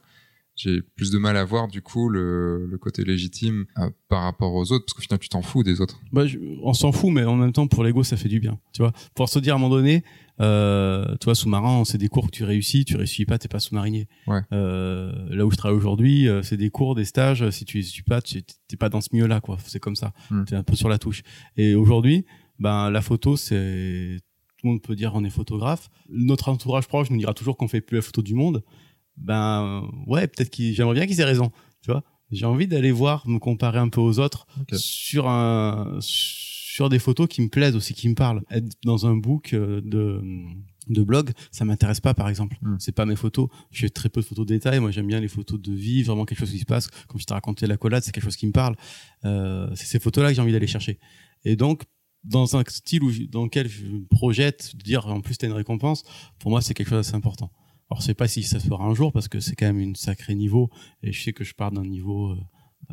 j'ai plus de mal à voir du coup le, le côté légitime euh, par rapport aux autres parce qu'au final tu t'en fous des autres. Bah, on s'en fout mais en même temps pour l'ego ça fait du bien, tu vois. Pour se dire à un moment donné euh, toi sous-marin c'est des cours que tu réussis, tu réussis pas t'es pas sous-marinier. Ouais. Euh, là où je travaille aujourd'hui euh, c'est des cours, des stages, si tu réussis pas tu t'es pas dans ce milieu là quoi, c'est comme ça. Mm. T'es un peu sur la touche. Et aujourd'hui ben la photo c'est tout le monde peut dire on est photographe. Notre entourage proche nous dira toujours qu'on fait plus la photo du monde ben ouais, peut-être qu'il j'aimerais bien qu'ils aient raison, tu vois. J'ai envie d'aller voir, me comparer un peu aux autres sur un sur des photos qui me plaisent aussi, qui me parlent. Être dans un book euh, de de blog, ça m'intéresse pas par exemple. Hmm. C'est pas mes photos. J'ai très peu de photos de détails. Moi, j'aime bien les photos de vie, vraiment quelque chose qui se passe. Comme je t'ai raconté la collade, c'est quelque chose qui me parle. Euh, c'est ces photos-là que j'ai envie d'aller chercher. Et donc, dans un style où, dans lequel je me projette, de dire en plus t'as une récompense, pour moi c'est quelque chose d'assez important. Alors, je sais pas si ça se fera un jour parce que c'est quand même une sacré niveau et je sais que je pars d'un niveau. Euh,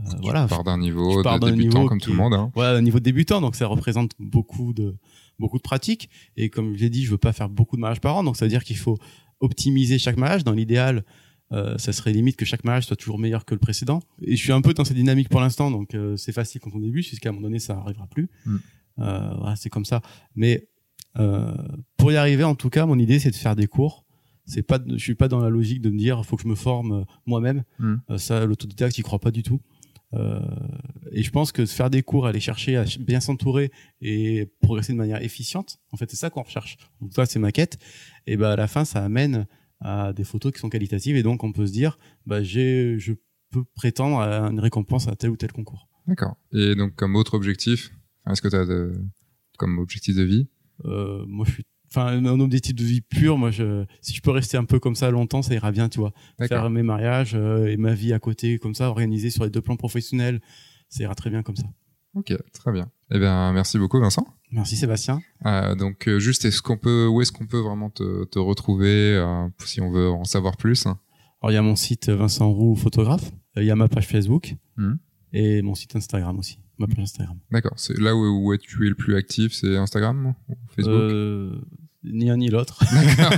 euh voilà. Pars d'un niveau de débutant comme tout le monde. Hein. un niveau débutant, donc ça représente beaucoup de beaucoup de pratiques. Et comme je l'ai dit, je veux pas faire beaucoup de mariages par an, donc ça veut dire qu'il faut optimiser chaque mariage. Dans l'idéal, euh, ça serait limite que chaque mariage soit toujours meilleur que le précédent. Et je suis un peu dans cette dynamique pour l'instant, donc euh, c'est facile quand on débute, jusqu'à un moment donné, ça arrivera plus. Mm. Euh, voilà, c'est comme ça. Mais euh, pour y arriver, en tout cas, mon idée, c'est de faire des cours c'est pas je suis pas dans la logique de me dire faut que je me forme euh, moi-même euh, ça l'autodidacte j'y crois pas du tout euh, et je pense que faire des cours aller chercher à bien s'entourer et progresser de manière efficiente en fait c'est ça qu'on recherche. Donc toi c'est ma quête et ben à la fin ça amène à des photos qui sont qualitatives et donc on peut se dire bah j'ai je peux prétendre à une récompense à tel ou tel concours. D'accord. Et donc comme autre objectif est-ce que tu as de, comme objectif de vie? Euh, moi je suis enfin un objectif de vie pur moi je si je peux rester un peu comme ça longtemps ça ira bien tu vois. Faire mes mariages euh, et ma vie à côté comme ça organisée sur les deux plans professionnels ça ira très bien comme ça. Ok très bien. Eh bien merci beaucoup Vincent. Merci Sébastien. Euh, donc euh, juste est-ce qu'on peut où est-ce qu'on peut vraiment te, te retrouver euh, si on veut en savoir plus? Alors il y a mon site Vincent Roux photographe. Il y a ma page Facebook. Hmm. et mon site Instagram aussi ma page Instagram. D'accord. C'est là où, où, tu es le plus actif, c'est Instagram ou Facebook? Euh, Ni un ni l'autre.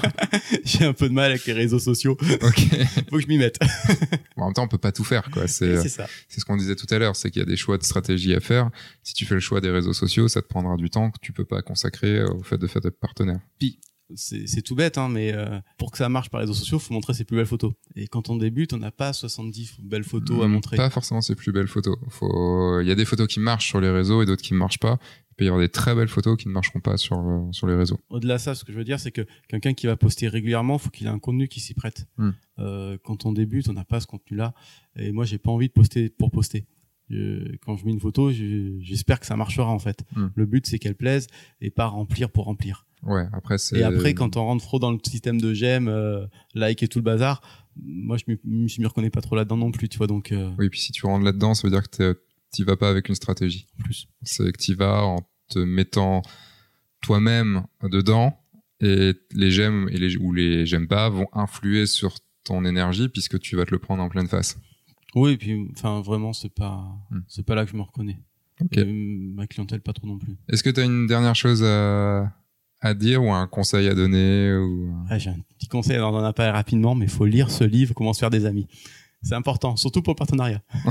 J'ai un peu de mal avec les réseaux sociaux. Ok. Faut que je m'y mette. en même temps, on peut pas tout faire, quoi. C'est ça. C'est ce qu'on disait tout à l'heure, c'est qu'il y a des choix de stratégie à faire. Si tu fais le choix des réseaux sociaux, ça te prendra du temps que tu peux pas consacrer au fait de faire des partenaires. Puis c'est tout bête, hein, mais euh, pour que ça marche par les réseaux sociaux, faut montrer ses plus belles photos. Et quand on débute, on n'a pas 70 belles photos à hmm, montrer. Pas forcément ses plus belles photos. Faut, il y a des photos qui marchent sur les réseaux et d'autres qui ne marchent pas. Il peut y avoir des très belles photos qui ne marcheront pas sur euh, sur les réseaux. Au-delà de ça, ce que je veux dire, c'est que quelqu'un qui va poster régulièrement, faut qu'il ait un contenu qui s'y prête. Hmm. Euh, quand on débute, on n'a pas ce contenu-là. Et moi, j'ai pas envie de poster pour poster. quand je mets une photo, j'espère que ça marchera en fait. Hmm. Le but, c'est qu'elle plaise et pas remplir pour remplir. Ouais, après c'est. Et après, quand on rentre trop dans le système de j'aime, euh, like et tout le bazar, moi je m'y reconnais pas trop là-dedans non plus, tu vois. Donc. Euh... Oui, puis si tu rentres là-dedans, ça veut dire que tu vas pas avec une stratégie. Plus. C'est que tu vas en te mettant toi-même dedans et les j'aime et les ou les j'aime pas vont influer sur ton énergie puisque tu vas te le prendre en pleine face. Oui, et puis, enfin, vraiment, c'est pas, Hmm. c'est pas là que je me reconnais. Ok. Et ma clientèle, pas trop non plus. Est-ce que tu as une dernière chose à, à dire ou un conseil à donner ou... Ah, j'ai un petit conseil, on en a parlé rapidement, mais il faut lire ce livre, Comment se faire des amis. C'est important, surtout pour le partenariat.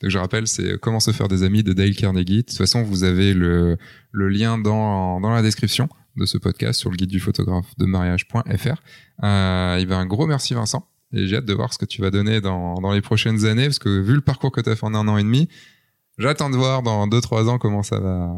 Donc je rappelle, c'est Comment se faire des amis de Dale Carnegie. De toute façon, vous avez le, le lien dans, dans la description de ce podcast sur le guide du photographe de mariage.fr. Euh, il va un gros merci Vincent. Et j'ai hâte de voir ce que tu vas donner dans, dans les prochaines années, parce que vu le parcours que tu as fait en un an et demi, j'attends de voir dans deux trois ans comment ça va,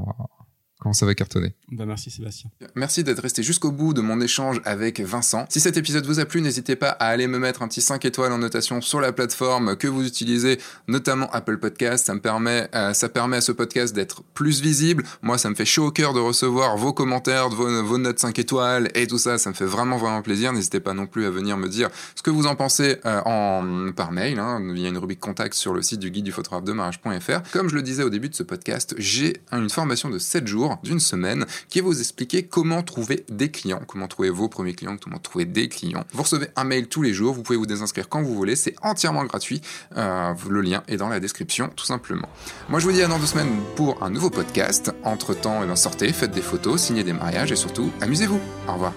comment ça va cartonner. Bah, merci Sébastien. Merci d'être resté jusqu'au bout de mon échange avec Vincent. Si cet épisode vous a plu, n'hésitez pas à aller me mettre un petit 5 étoiles en notation sur la plateforme que vous utilisez, notamment Apple Podcast. Ça me permet, euh, ça permet à ce podcast d'être plus visible. Moi, ça me fait chaud au cœur de recevoir vos commentaires, vos, vos notes 5 étoiles et tout ça. Ça me fait vraiment, vraiment plaisir. N'hésitez pas non plus à venir me dire ce que vous en pensez euh, en, par mail. Hein. Il y a une rubrique contact sur le site du guide du photographe de mariage.fr. Comme je le disais au début de ce podcast, j'ai une formation de 7 jours, d'une semaine, qui vous expliquer comment trouver des clients, comment trouver vos premiers clients, comment trouver des clients. Vous recevez un mail tous les jours, vous pouvez vous désinscrire quand vous voulez, c'est entièrement gratuit. Euh, le lien est dans la description, tout simplement. Moi, je vous dis à dans deux semaines pour un nouveau podcast. Entre temps, eh ben, sortez, faites des photos, signez des mariages et surtout, amusez-vous. Au revoir.